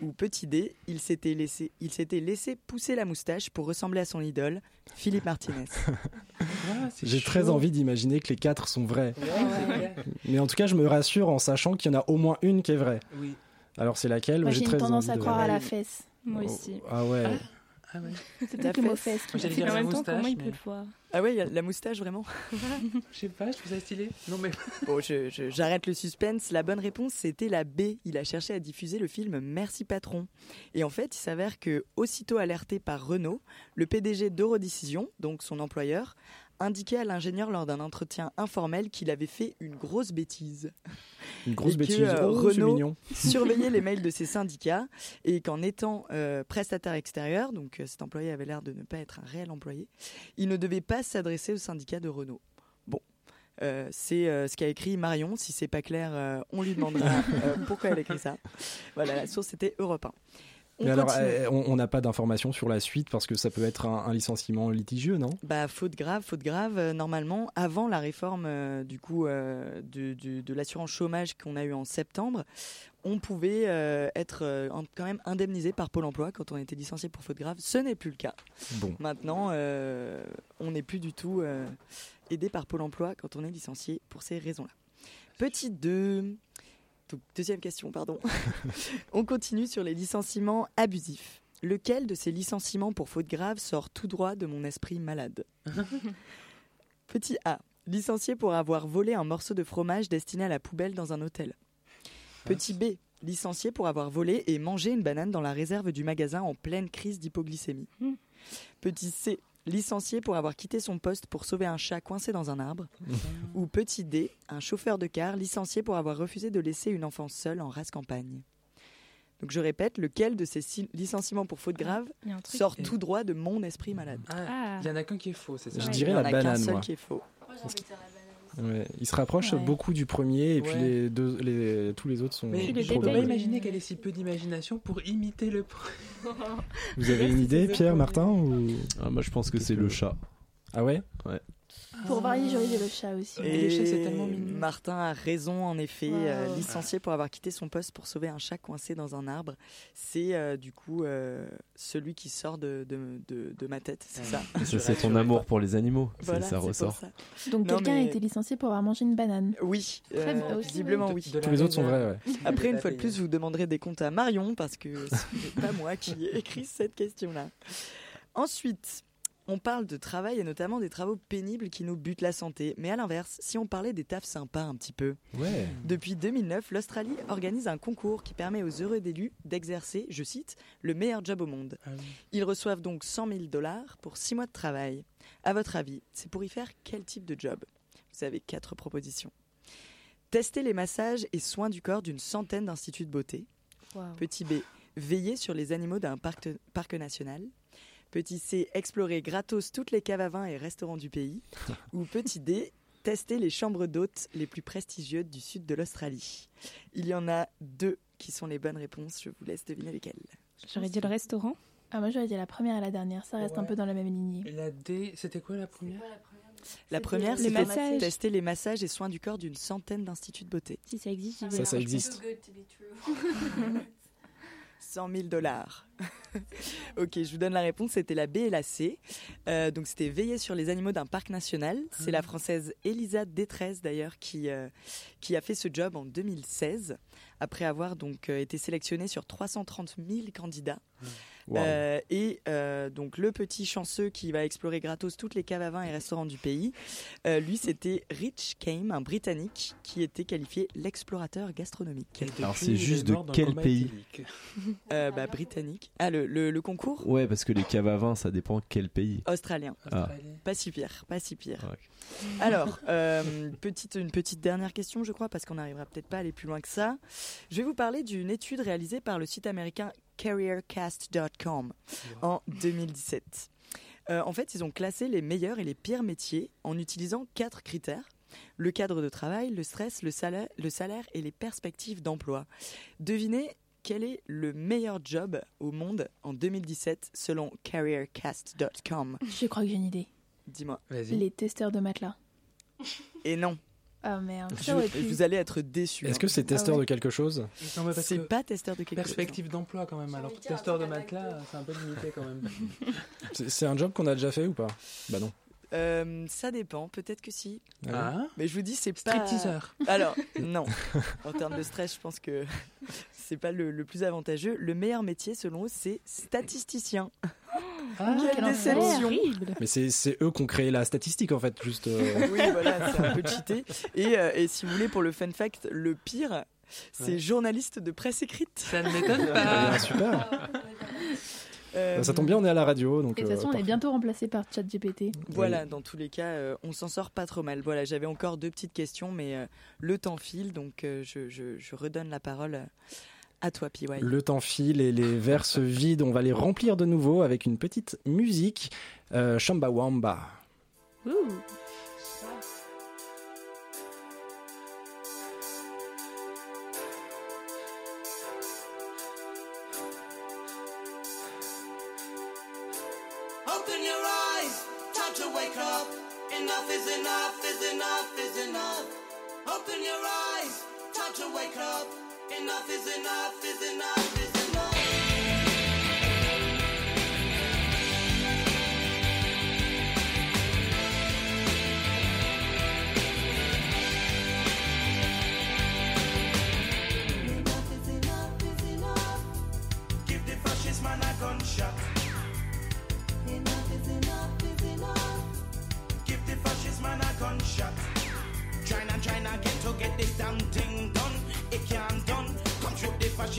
Ou petit D, il s'était laissé, il s'était laissé pousser la moustache pour ressembler à son idole, Philippe Martinez. J'ai très envie d'imaginer que les quatre sont vrais. Mais en tout cas, je me rassure en sachant qu'il y en a au moins une qui est vraie. Oui. Alors c'est laquelle? Moi, J'ai une tendance à de- croire à la fesse. Moi Oh, aussi. Ah ouais. Ah ouais. C'est peut-être le mot fesse. j'allais dire en même temps, comment il peut le voir? Ah ouais, il y a la moustache vraiment? Je sais pas, je trouve ça stylé. Non mais. Bon, j'arrête le suspense. La bonne réponse, c'était la B. Il a cherché à diffuser le film Merci Patron. Et en fait, il s'avère que, aussitôt alerté par Renault, le PDG d'Eurodécision, donc son employeur, indiquait à l'ingénieur lors d'un entretien informel qu'il avait fait une grosse bêtise. Une grosse Et que, bêtise. euh, Oh, Renault surveillait les mails de ses syndicats et qu'en étant euh, prestataire extérieur, donc euh, cet employé avait l'air de ne pas être un réel employé, il ne devait pas s'adresser au syndicat de Renault. Bon. c'est ce qu'a écrit Marion. Si c'est pas clair, on lui demandera pourquoi elle a écrit ça. Voilà, la source était Europe 1. On Mais alors, on n'a pas d'informations sur la suite parce que ça peut être un, un licenciement litigieux, non? Bah, faute grave, faute grave. euh, normalement, avant la réforme euh, du coup euh, de, de- de l'assurance chômage qu'on a eu en septembre, on pouvait euh, être euh, quand même indemnisé par Pôle emploi quand on était licencié pour faute grave. Ce n'est plus le cas. Bon. Maintenant, euh, on n'est plus du tout euh, aidé par Pôle emploi quand on est licencié pour ces raisons-là. Petit 2. Donc, deuxième question, pardon. on continue sur les licenciements abusifs. Lequel de ces licenciements pour faute grave sort tout droit de mon esprit malade Petit A. Licencié pour avoir volé un morceau de fromage destiné à la poubelle dans un hôtel. Petit B. Licencié pour avoir volé et mangé une banane dans la réserve du magasin en pleine crise d'hypoglycémie. Petit C. Licencié pour avoir quitté son poste pour sauver un chat coincé dans un arbre. Ou petit D. Un chauffeur de car licencié pour avoir refusé de laisser une enfant seule en race campagne. Donc je répète, lequel de ces six licenciements pour faute grave il y a un truc. sort tout droit de mon esprit malade Ah, il y en a qu'un qui est faux, c'est ça Je dirais il y en la a qu'un banane, seul moi. qui est faux. Ouais, il se rapproche Ouais. beaucoup du premier et puis Ouais. les deux, les, tous les autres sont. Mais je peux pas imaginer qu'elle ait si peu d'imagination pour imiter le premier. Vous avez une idée, Pierre, Martin ou... Ah, moi, je pense que c'est le chat. Ah ouais? Ouais. Pour varier, j'aurais dit le chat aussi. Et les chats, c'est tellement mignon. Martin a raison, en effet, Wow. euh, licencié pour avoir quitté son poste pour sauver un chat coincé dans un arbre. C'est euh, du coup euh, celui qui sort de, de, de- de ma tête, c'est ça Ça, c'est ton amour pour les animaux. Voilà, ça ressort. ça. Donc quelqu'un mais- a été licencié pour avoir mangé une banane. Oui, Très euh, bien. visiblement oui. Tous les autres sont vrais, ouais. Après, de une fois de plus, vous demanderez des comptes à Marion parce que ce n'est pas moi qui ai écrit cette question-là. Ensuite, on parle de travail et notamment des travaux pénibles qui nous butent la santé. Mais à l'inverse, si on parlait des tafs sympas un petit peu. Ouais. Depuis 2009, l'Australie organise un concours qui permet aux heureux d'élus d'exercer, je cite, le meilleur job au monde. Ah oui. Ils reçoivent donc 100 000 dollars pour 6 mois de travail. À votre avis, c'est pour y faire quel type de job? Vous avez quatre propositions. Tester les massages et soins du corps d'une centaine d'instituts de beauté. Petit B, veiller sur les animaux d'un parc, parc national. Petit C, explorer gratos toutes les caves à vin et restaurants du pays. Ou petit D, tester les chambres d'hôtes les plus prestigieuses du sud de l'Australie. Il y en a deux qui sont les bonnes réponses. Je vous laisse deviner lesquelles. J'aurais dit le restaurant. Ah, moi j'aurais dit la première et la dernière, ça reste un peu dans la même lignée. Et la D, c'était quoi la première? La première, massages. tester les massages et soins du corps d'une centaine d'instituts de beauté. Si ça existe, vais. Ça, ça existe. 100 000 dollars. ok, je vous donne la réponse. C'était la B et la C. Euh, donc c'était veiller sur les animaux d'un parc national. C'est la française Elisa Détresse d'ailleurs qui euh, qui a fait ce job en 2016 après avoir donc euh, été sélectionnée sur 330 000 candidats. Wow. Euh, et euh, donc le petit chanceux qui va explorer gratos toutes les caves à vin et restaurants du pays, euh, lui c'était Rich Kame, un Britannique qui était qualifié l'explorateur gastronomique. Alors, c'est juste de quel pays. Euh, bah, britannique. Ah le, le, le concours Ouais, parce que les caves à vin, ça dépend quel pays. australien. Ah. Pas si pire, pas si pire. Ouais. Alors, euh, petite, une petite dernière question, je crois, parce qu'on n'arrivera peut-être pas à aller plus loin que ça. Je vais vous parler d'une étude réalisée par le site américain careercast.com en 2017. Euh, en fait, ils ont classé les meilleurs et les pires métiers en utilisant quatre critères. Le cadre de travail, le stress, le salaire, le salaire et les perspectives d'emploi. Devinez quel est le meilleur job au monde en 2017 selon careercast.com Je crois que j'ai une idée. Dis-moi. Vas-y. Les testeurs de matelas. Et non, Ah merde, je- pu. vous allez être déçus. Est-ce que c'est Ah testeur ouais. de quelque chose? Non, mais parce C'est que pas testeur de quelque chose. perspective d'emploi quand même. Alors testeur de matelas, c'est un peu limité quand même. C'est c'est un job qu'on a déjà fait ou pas? Bah non. Euh, ça dépend, peut-être que si. Ah, Mais je vous dis, c'est pas. stripteaseur. Alors, non. En termes de stress, je pense que c'est pas le, le plus avantageux. Le meilleur métier, selon eux, c'est statisticien. Ah, Quelle déception. Mais c'est eux qui ont créé la statistique en fait, juste. euh, Oui, voilà, c'est un peu cheaté. Et, euh, et si vous voulez, pour le fun fact, le pire, c'est Ouais. journaliste de presse écrite. Ça ne m'étonne Ah, pas. super. Euh, Bah, ça tombe bien, on est à la radio, donc. Et de toute euh, façon, on est bientôt remplacé par ChatGPT. Voilà, dans tous les cas, euh, on s'en sort pas trop mal. Voilà, j'avais encore deux petites questions, mais euh, le temps file, donc euh, je, je- je redonne la parole euh, à toi, PY. Le temps file et les verres se vident. On va les remplir de nouveau avec une petite musique. Euh, Shamba Wamba. Ouh.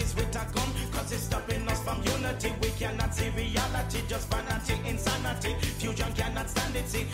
Fascists with a gun. Cause it's stopping us from unity. We cannot see reality, just vanity, insanity. Fusion cannot stand it. See,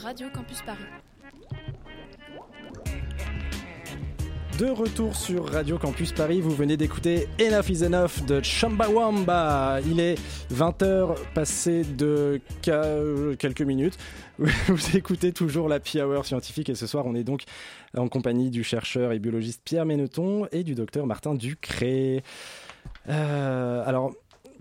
Radio Campus Paris. De retour sur Radio Campus Paris, vous venez d'écouter Enough is Enough de Chumbawamba. Il est 20h passé de ca- quelques minutes. Vous écoutez toujours la Hour scientifique et ce soir on est donc en compagnie du chercheur et biologiste Pierre Méneton et du docteur Martin Ducré. Euh, alors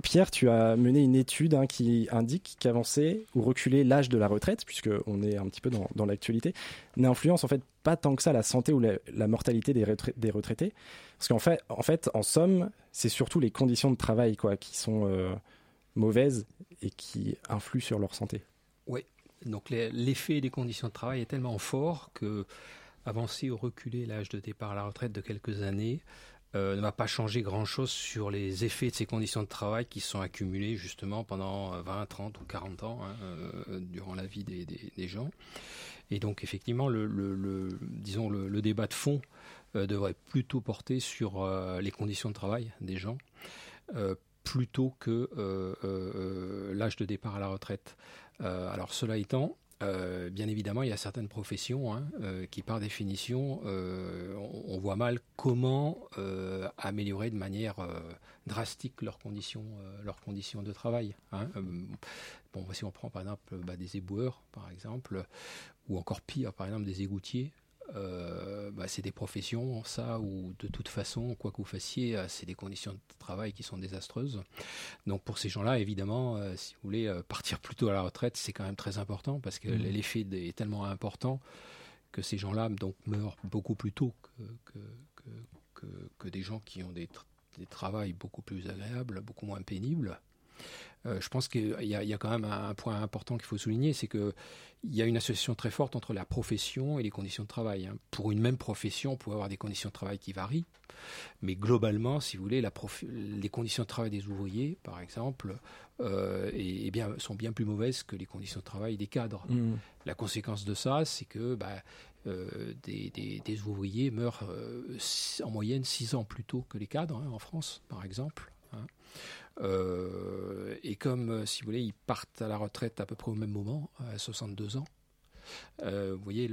Pierre, tu as mené une étude hein, qui indique qu'avancer ou reculer l'âge de la retraite, puisqu'on est un petit peu dans, l'actualité, n'influence en fait pas tant que ça la santé ou la, mortalité des, retrai- des retraités. Parce qu'en fait, en fait, en somme, c'est surtout les conditions de travail quoi, qui sont euh, mauvaises et qui influent sur leur santé. Oui, donc l'effet des conditions de travail est tellement fort que avancer ou reculer l'âge de départ à la retraite de quelques années euh, ne va pas changer grand-chose sur les effets de ces conditions de travail qui sont accumulées justement pendant euh, 20, 30 ou 40 ans hein, euh, durant la vie des, gens. Et donc effectivement, le, disons le, débat de fond euh, devrait plutôt porter sur euh, les conditions de travail des gens euh, plutôt que euh, euh, euh, l'âge de départ à la retraite. Euh, alors cela étant, euh, bien évidemment, il y a certaines professions hein, euh, qui, par définition, euh, on, voit mal comment améliorer de manière drastique leurs conditions, leurs conditions de travail. hein. Bon, si on prend par exemple bah, des éboueurs, par exemple, ou encore pire, par exemple des égoutiers, euh, bah, c'est des professions, ça, où de toute façon, quoi que vous fassiez, euh, c'est des conditions de travail qui sont désastreuses. Donc pour ces gens-là, évidemment, euh, si vous voulez euh, partir plus tôt à la retraite, c'est quand même très important parce que Mhm. l'effet est tellement important que ces gens-là donc meurent beaucoup plus tôt que, que, que, que des gens qui ont des, des travails beaucoup plus agréables, beaucoup moins pénibles. Euh, je pense qu'il y, y, a quand même un, point important qu'il faut souligner, c'est qu'il y a une association très forte entre la profession et les conditions de travail. Hein. Pour une même profession, on peut avoir des conditions de travail qui varient, mais globalement, si vous voulez, la les conditions de travail des ouvriers, par exemple, euh, et, et bien, sont bien plus mauvaises que les conditions de travail des cadres. Mmh. La conséquence de ça, c'est que bah, euh, des, des, des, ouvriers meurent en moyenne six ans plus tôt que les cadres, hein, en France, par exemple. Hein. Euh, et comme, euh, si vous voulez, ils partent à la retraite à peu près au même moment, à 62 ans, euh, vous voyez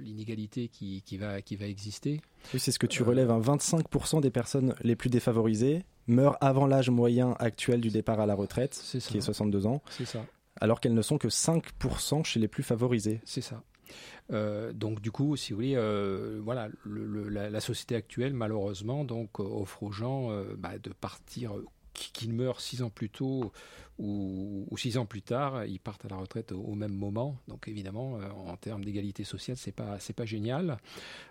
l'inégalité qui, qui, va, qui va exister. Oui, c'est ce que tu relèves. Hein. 25% des personnes les plus défavorisées meurent avant l'âge moyen actuel du départ à la retraite, qui est 62 ans. C'est ça. Alors qu'elles ne sont que 5% chez les plus favorisés. C'est ça. Euh, donc du coup, si vous voulez, euh, voilà, la, société actuelle, malheureusement, donc offre aux gens euh, bah, de partir, qu'ils meurent six ans plus tôt ou, six ans plus tard, ils partent à la retraite au, même moment. Donc évidemment, en termes d'égalité sociale, c'est pas c'est pas génial.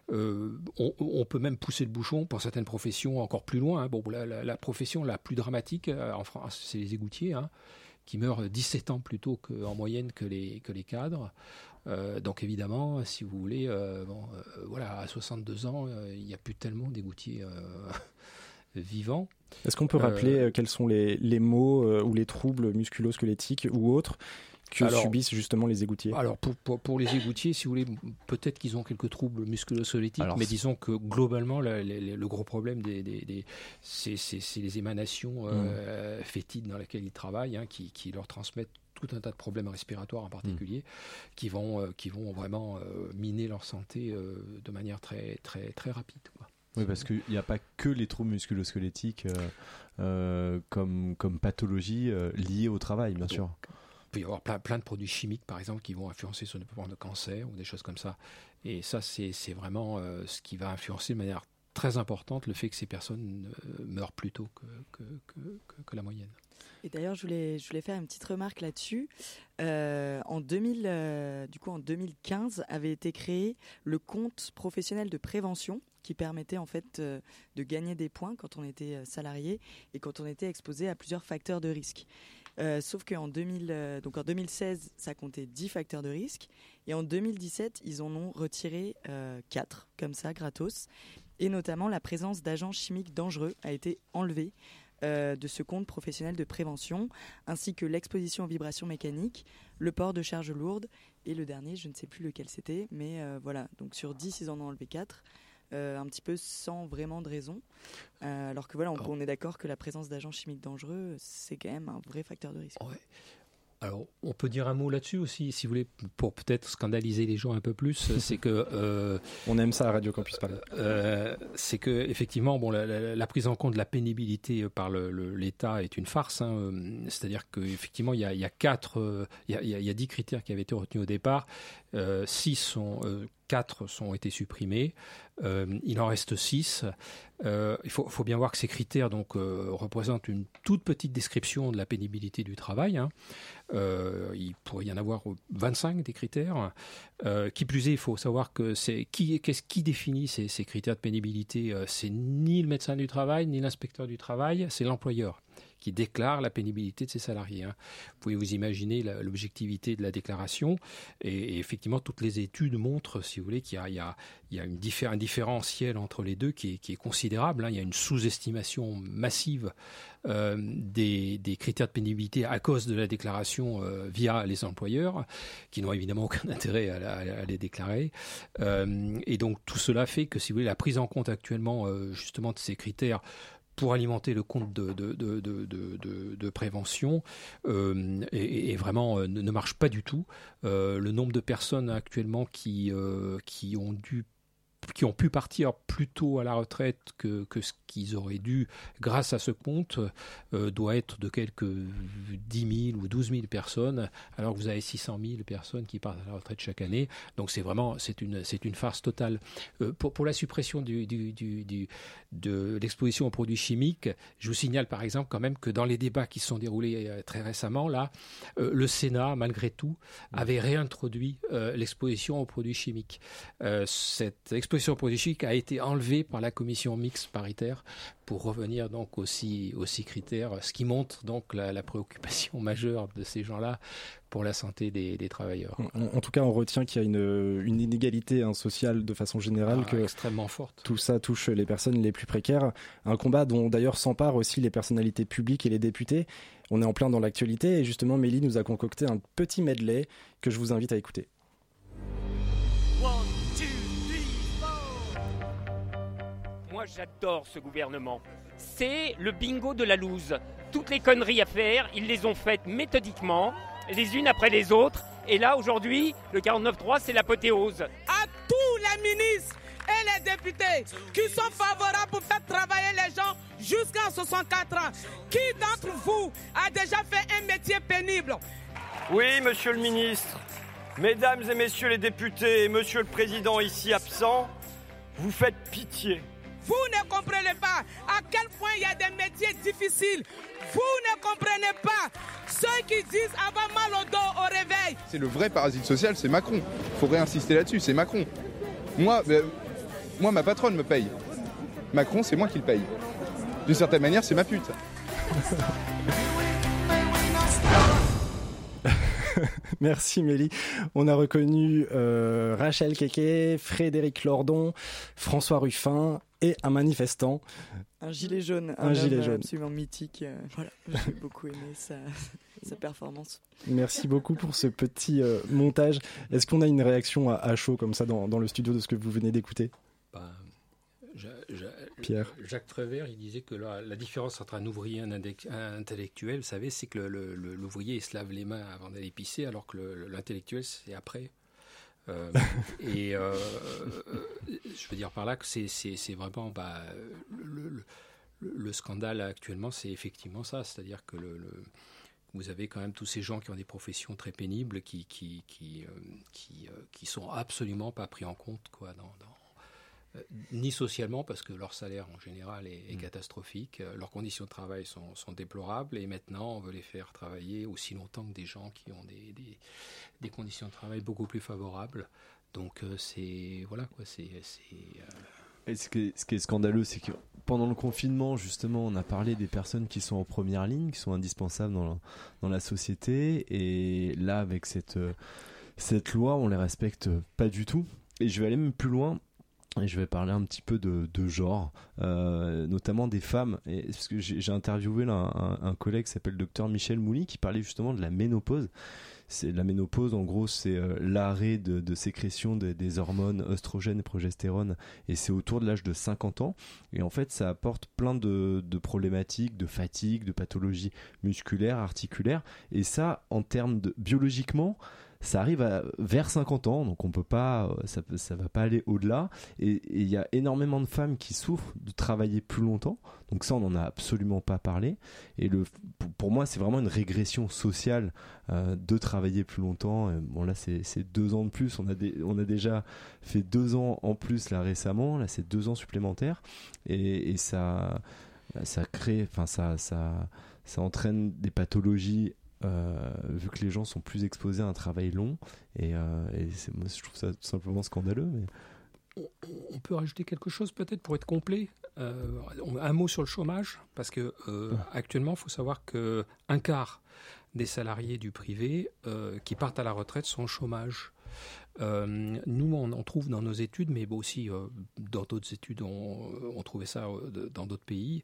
On, peut même pousser le bouchon pour certaines professions encore plus loin. Hein. Bon, la, profession la plus dramatique en France, c'est les égoutiers. Hein qui meurent 17 ans plus tôt en moyenne que les cadres. Euh, donc évidemment, si vous voulez, euh, bon, euh, voilà, à 62 ans, euh, il n'y a plus tellement d'égoutiers vivants. Est-ce qu'on peut rappeler quels sont les, les maux ou les troubles musculo-squelettiques ou autres que alors, subissent justement les égoutiers? Alors pour, pour, pour, les égoutiers, si vous voulez, peut-être qu'ils ont quelques troubles musculo-squelettiques, mais disons que globalement, le, gros problème, des, des, des c'est les émanations euh, mmh. fétides dans lesquelles ils travaillent, hein, qui, qui leur transmettent tout un tas de problèmes respiratoires en particulier, mmh. qui, vont, euh, qui vont vraiment euh, miner leur santé euh, de manière très, très, très rapide. Quoi. Oui, parce qu'il n'y a pas que les troubles musculo-squelettiques euh, comme, comme pathologie liée au travail, bien Donc, sûr peut y avoir plein, plein, de produits chimiques, par exemple, qui vont influencer sur le développement de cancer ou des choses comme ça. Et ça, c'est vraiment ce qui va influencer de manière très importante le fait que ces personnes meurent plus tôt que, que, que, que la moyenne. Et d'ailleurs, je voulais, faire une petite remarque là-dessus. Euh, en 2000, euh, du coup, en 2015, avait été créé le compte professionnel de prévention qui permettait en fait euh, de gagner des points quand on était salarié et quand on était exposé à plusieurs facteurs de risque. Sauf qu'en 2000, donc en 2016, ça comptait 10 facteurs de risque. Et en 2017, ils en ont retiré euh, 4, comme ça, gratos. Et notamment, la présence d'agents chimiques dangereux a été enlevée euh, de ce compte professionnel de prévention, ainsi que l'exposition aux vibrations mécaniques, le port de charges lourdes, et le dernier, je ne sais plus lequel c'était, mais euh, voilà. Donc sur 10, ils en ont enlevé 4 euh, un petit peu sans vraiment de raison. Euh, alors que voilà, on, on est d'accord que la présence d'agents chimiques dangereux, c'est quand même un vrai facteur de risque. Ouais. Alors, on peut dire un mot là-dessus aussi, si vous voulez, pour peut-être scandaliser les gens un peu plus. c'est que euh, on aime ça à Radio Campus Paris. Euh, c'est que effectivement, bon, la, la, la, prise en compte de la pénibilité par l'État est une farce. Hein. C'est-à-dire qu'effectivement, il y a, y a quatre, il y a, y a dix critères qui avaient été retenus au départ. Euh, six sont euh, quatre sont été supprimés. Euh, il en reste six. Il faut, bien voir que ces critères donc représentent une toute petite description de la pénibilité du travail. Hein. il pourrait y en avoir 25 des critères. qui plus est, il faut savoir que c'est qui, qu'est-ce qui définit ces, ces, critères de pénibilité? C'est ni le médecin du travail, ni l'inspecteur du travail, c'est l'employeur qui déclare la pénibilité de ses salariés. Hein. Vous pouvez vous imaginer l'objectivité de la déclaration et, effectivement toutes les études montrent, si vous voulez, qu'il y, a, un différentiel entre les deux qui est, considérable. Hein. Il y a une sous-estimation massive euh, des, critères de pénibilité à cause de la déclaration euh, via les employeurs, qui n'ont évidemment aucun intérêt à, les déclarer. Euh, et donc tout cela fait que, si vous voulez, la prise en compte actuellement justement de ces critères pour alimenter le compte de, prévention euh, et, vraiment euh, ne, marche pas du tout. Euh, le nombre de personnes actuellement qui ont dû qui ont pu partir plus tôt à la retraite que, que ce qu'ils auraient dû grâce à ce compte euh, doit être de quelques 10 000 ou 12 000 personnes, alors que vous avez 600 000 personnes qui partent à la retraite chaque année. Donc c'est vraiment c'est une, c'est une farce totale. Euh, pour, pour la suppression du, du, du, du de l'exposition aux produits chimiques, je vous signale par exemple quand même que dans les débats qui se sont déroulés euh, très récemment, là, euh, le Sénat, malgré tout, avait réintroduit l'exposition aux produits chimiques. Cette exposition produits chimiques a été enlevée par la commission mixte paritaire pour revenir donc aussi aussi critères, ce qui montre donc la, la préoccupation majeure de ces gens-là pour la santé des, des travailleurs. En, en, tout cas, on retient qu'il y a une, une inégalité hein, sociale de façon générale, Ah, que extrêmement forte. tout ça touche les personnes les plus précaires. Un combat dont d'ailleurs s'emparent aussi les personnalités publiques et les députés. On est en plein dans l'actualité et justement, Mélie nous a concocté un petit medley que je vous invite à écouter. Moi, j'adore ce gouvernement. C'est le bingo de la loose. Toutes les conneries à faire, ils les ont faites méthodiquement, les unes après les autres. Et là, aujourd'hui, le 49-3, c'est l'apothéose. à tous les ministres et les députés qui sont favorables pour faire travailler les gens jusqu'à 64 ans. Qui d'entre vous a déjà fait un métier pénible? Oui, monsieur le ministre, mesdames et messieurs les députés et monsieur le président ici absent, vous faites pitié. Vous ne comprenez pas à quel point il y a des métiers difficiles. Vous ne comprenez pas ceux qui disent avoir mal au dos au réveil. C'est le vrai parasite social, c'est Macron. Faut réinsister là-dessus, c'est Macron. Moi, ben, moi, ma patronne me paye. Macron, c'est moi qui le paye. D'une certaine manière, c'est ma pute. Merci Mélie. On a reconnu euh, Rachel Keke, Frédéric Lordon, François Ruffin et un manifestant. Un gilet jaune, Un un, gilet jaune. absolument mythique. euh, voilà, j'ai beaucoup aimé sa, sa performance. Merci beaucoup pour ce petit euh, montage. Est-ce qu'on a une réaction à, à chaud comme ça dans, dans le studio de ce que vous venez d'écouter? Ben, Pierre. Jacques Prévert, il disait que la, la différence entre un ouvrier et un, intellectuel, vous savez, c'est que le- le- le- l'ouvrier il se lave les mains avant d'aller pisser, alors que le- l'intellectuel c'est après. Euh, et euh, je veux dire par là que c'est vraiment bah, le, le- le- le scandale actuellement, c'est effectivement ça, c'est-à-dire que le, vous avez quand même tous ces gens qui ont des professions très pénibles, qui qui qui, euh, qui, euh, qui sont absolument pas pris en compte quoi dans, dans- euh, ni socialement parce que leur salaire en général est, est catastrophique, euh, leurs conditions de travail sont, sont déplorables et maintenant on veut les faire travailler aussi longtemps que des gens qui ont des, des, des conditions de travail beaucoup plus favorables. Donc euh, c'est voilà quoi, c'est euh, Et ce, qui est, ce qui est scandaleux, c'est que pendant le confinement, justement, on a parlé des personnes qui sont en première ligne, qui sont indispensables dans la, dans la société. Et là, avec cette, euh, cette loi, on les respecte pas du tout. Et je vais aller même plus loin. Et je vais parler un petit peu de, de genre, euh, notamment des femmes. Et, parce que j'ai interviewé un, un collègue qui s'appelle docteur Michel Mouly qui parlait justement de la ménopause. C'est la ménopause, en gros, c'est euh, l'arrêt de, de sécrétion des- hormones oestrogène et progestérone, et c'est autour de l'âge de 50 ans. Et en fait, ça apporte plein de, de problématiques, de fatigue, de pathologies musculaires, articulaires. Et ça, en termes de biologiquement, ça arrive à, vers 50 ans, donc on peut pas, euh, ça, ça va pas aller au-delà. Et il y a énormément de femmes qui souffrent de travailler plus longtemps. Donc ça, on n'en a absolument pas parlé. Et pour- moi, c'est vraiment une régression sociale euh, de travailler plus longtemps. Bon là, c'est deux ans de plus. On a, déjà fait deux ans en plus là récemment. Là, c'est deux ans supplémentaires. Et, ça, crée, enfin ça entraîne des pathologies euh, vu que les gens sont plus exposés à un travail long et, euh, et moi je trouve ça tout simplement scandaleux mais on peut rajouter quelque chose peut-être pour être complet. Euh, un mot sur le chômage, parce que euh, actuellement, il faut savoir que un quart des salariés du privé qui partent à la retraite sont au chômage. Euh, nous, on en trouve dans nos études, mais aussi euh, dans d'autres études, on, on trouvait ça euh, dans d'autres pays.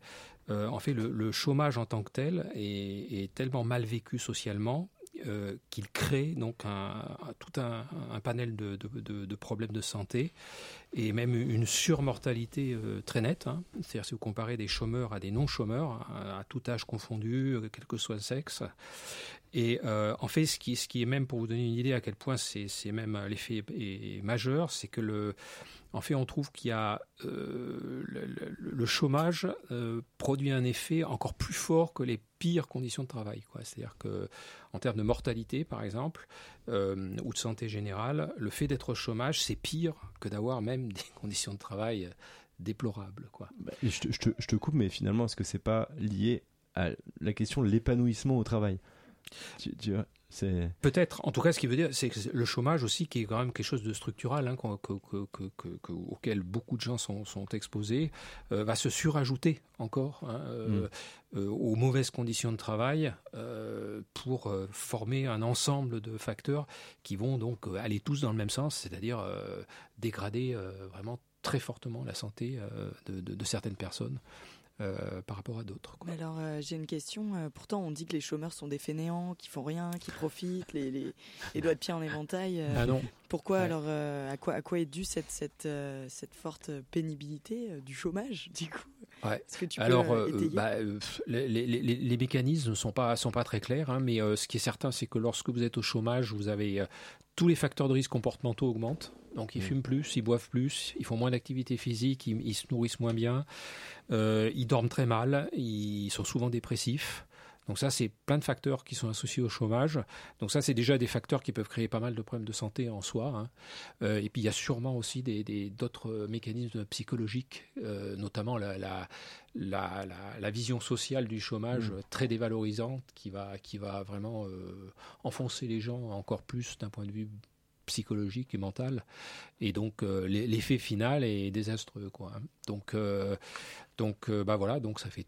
Euh, en fait, le, chômage en tant que tel est tellement mal vécu socialement euh, qu'il crée donc tout un, panel de, problèmes de santé et même une surmortalité euh, très nette. hein. C'est-à-dire si vous comparez des chômeurs à des non-chômeurs, à, tout âge confondu, euh, quel que soit le sexe. Et en fait, ce qui, est même, pour vous donner une idée à quel point c'est même l'effet est majeur, c'est que le, en fait, on trouve qu'il y a euh, le, chômage euh, produit un effet encore plus fort que les pires conditions de travail. C'est-à-dire que, en termes de mortalité, par exemple, euh, ou de santé générale, le fait d'être au chômage, c'est pire que d'avoir même des conditions de travail déplorables. Et je, te, coupe, mais finalement, est-ce que c'est pas lié à la question de l'épanouissement au travail? Tu, vois? Peut-être. En tout cas, ce qui veut dire, c'est que le chômage aussi, qui est quand même quelque chose de structural, hein, que- que- que- auquel beaucoup de gens sont, sont exposés, euh, va se surajouter encore hein, euh, euh, aux mauvaises conditions de travail pour former un ensemble de facteurs qui vont donc aller tous dans le même sens, c'est-à-dire dégrader vraiment très fortement la santé de, de- de certaines personnes euh, par rapport à d'autres. Mais alors, euh, j'ai une question. Euh, pourtant, on dit que les chômeurs sont des fainéants, qui font rien, qui profitent, les, les, les doigts de pied en éventail. euh, Ah non. Pourquoi Ouais. alors euh, à, quoi, à quoi est due cette, cette, euh, cette forte pénibilité euh, du chômage, du coup? Ouais. Est-ce que tu peux Alors, euh, euh, étayer bah, euh, les, les- les- les mécanismes ne sont pas, sont pas très clairs, hein, mais euh, ce qui est certain, c'est que lorsque vous êtes au chômage, vous avez euh, tous les facteurs de risque comportementaux augmentent. Donc, ils fument plus, ils boivent plus, ils font moins d'activité physique, ils, ils se nourrissent moins bien, euh, ils dorment très mal, ils sont souvent dépressifs. Donc ça, c'est plein de facteurs qui sont associés au chômage. Donc ça, c'est déjà des facteurs qui peuvent créer pas mal de problèmes de santé en soi. hein. Euh, et puis il y a sûrement aussi des- des- d'autres mécanismes psychologiques, euh, notamment la, la, la, la- la vision sociale du chômage Mm. très dévalorisante qui va, qui va vraiment euh, enfoncer les gens encore plus d'un point de vue psychologique et mental et donc euh, l'e- l'effet final est désastreux quoi hein. donc euh, donc euh, bah voilà donc ça fait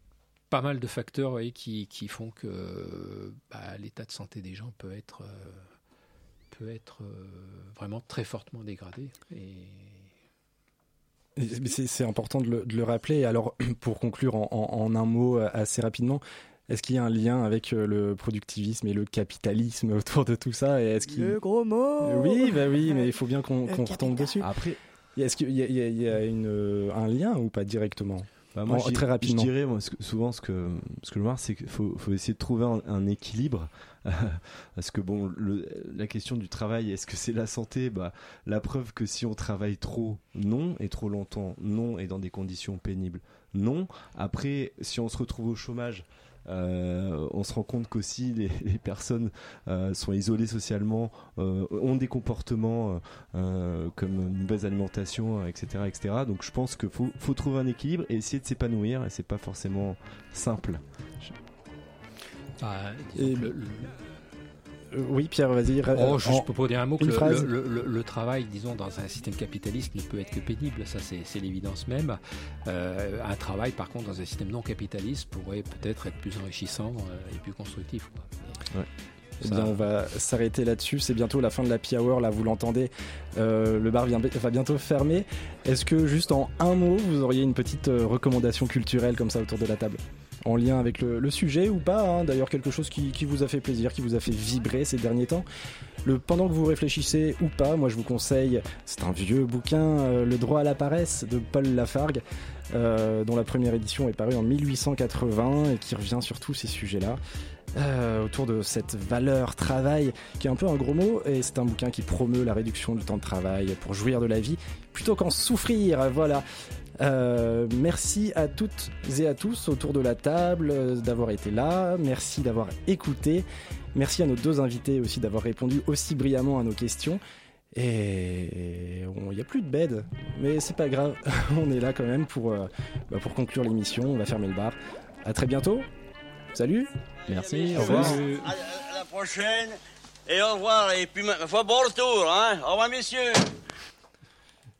pas mal de facteurs qui, qui font que euh, bah, l'état de santé des gens peut être euh, peut être euh, vraiment très fortement dégradé et C'est important de le, de le rappeler. Alors, pour conclure en, en- en un mot assez rapidement, est-ce qu'il y a un lien avec le productivisme et le capitalisme autour de tout ça? Et est-ce qu'il- Le gros mot Oui, bah oui, mais il faut bien qu'on qu'on retombe dessus. Après, Est-ce qu'il y a, y a- il y a une, un lien ou pas directement? Bah, moi, En- Très rapidement. Je dirais, moi, ce que- souvent, ce que, ce que je remarque, c'est qu'il faut, faut essayer de trouver un, un équilibre. Parce que, bon, le- la question du travail, est-ce que c'est la santé? Bah, La preuve que si on travaille trop, non, et trop longtemps, non, et dans des conditions pénibles, non. Après, si on se retrouve au chômage, on se rend compte qu'aussi les, les personnes euh, sont isolées socialement, euh, ont des comportements euh, euh, comme une mauvaise alimentation, euh, etc., etc. Donc je pense qu'il faut, faut trouver un équilibre et essayer de s'épanouir et c'est pas forcément simple. bah, Et- que le- le- Euh, Oui, Pierre, vas-y. Oh, en- juste pour dire un mot, que une le, phrase. le- le- le travail, disons, dans un système capitaliste ne peut être que pénible, ça c'est l'évidence même. Euh, un travail, par contre, dans un système non capitaliste pourrait peut-être être plus enrichissant euh, et plus constructif. quoi. Eh Ça- bien, on va s'arrêter là-dessus. C'est bientôt la fin de la Hour. Là, vous l'entendez. Euh, le bar vient- va bientôt fermer. Est-ce que, juste en un mot, vous auriez une petite euh, recommandation culturelle comme ça autour de la table? En lien avec le, sujet ou pas hein. D'ailleurs, quelque chose qui, qui vous a fait plaisir, qui vous a fait vibrer ces derniers temps. Le, Pendant que vous réfléchissez ou pas, moi je vous conseille, c'est un vieux bouquin, euh, Le droit à la paresse de Paul Lafargue, euh, dont la première édition est parue en 1880 et qui revient sur tous ces sujets-là euh, autour de cette valeur travail qui est un peu un gros mot et c'est un bouquin qui promeut la réduction du temps de travail pour jouir de la vie plutôt qu'en souffrir voilà Euh, merci à toutes et à tous autour de la table euh, d'avoir été là merci d'avoir écouté merci à nos deux invités aussi d'avoir répondu aussi brillamment à nos questions et il n'y a plus de bed mais c'est pas grave on est là quand même pour, euh, bah, pour conclure l'émission on va fermer le bar à très bientôt salut merci au revoir À, à la prochaine. Et au revoir. Et puis, ma foi, bon retour. Hein. Au revoir, messieurs.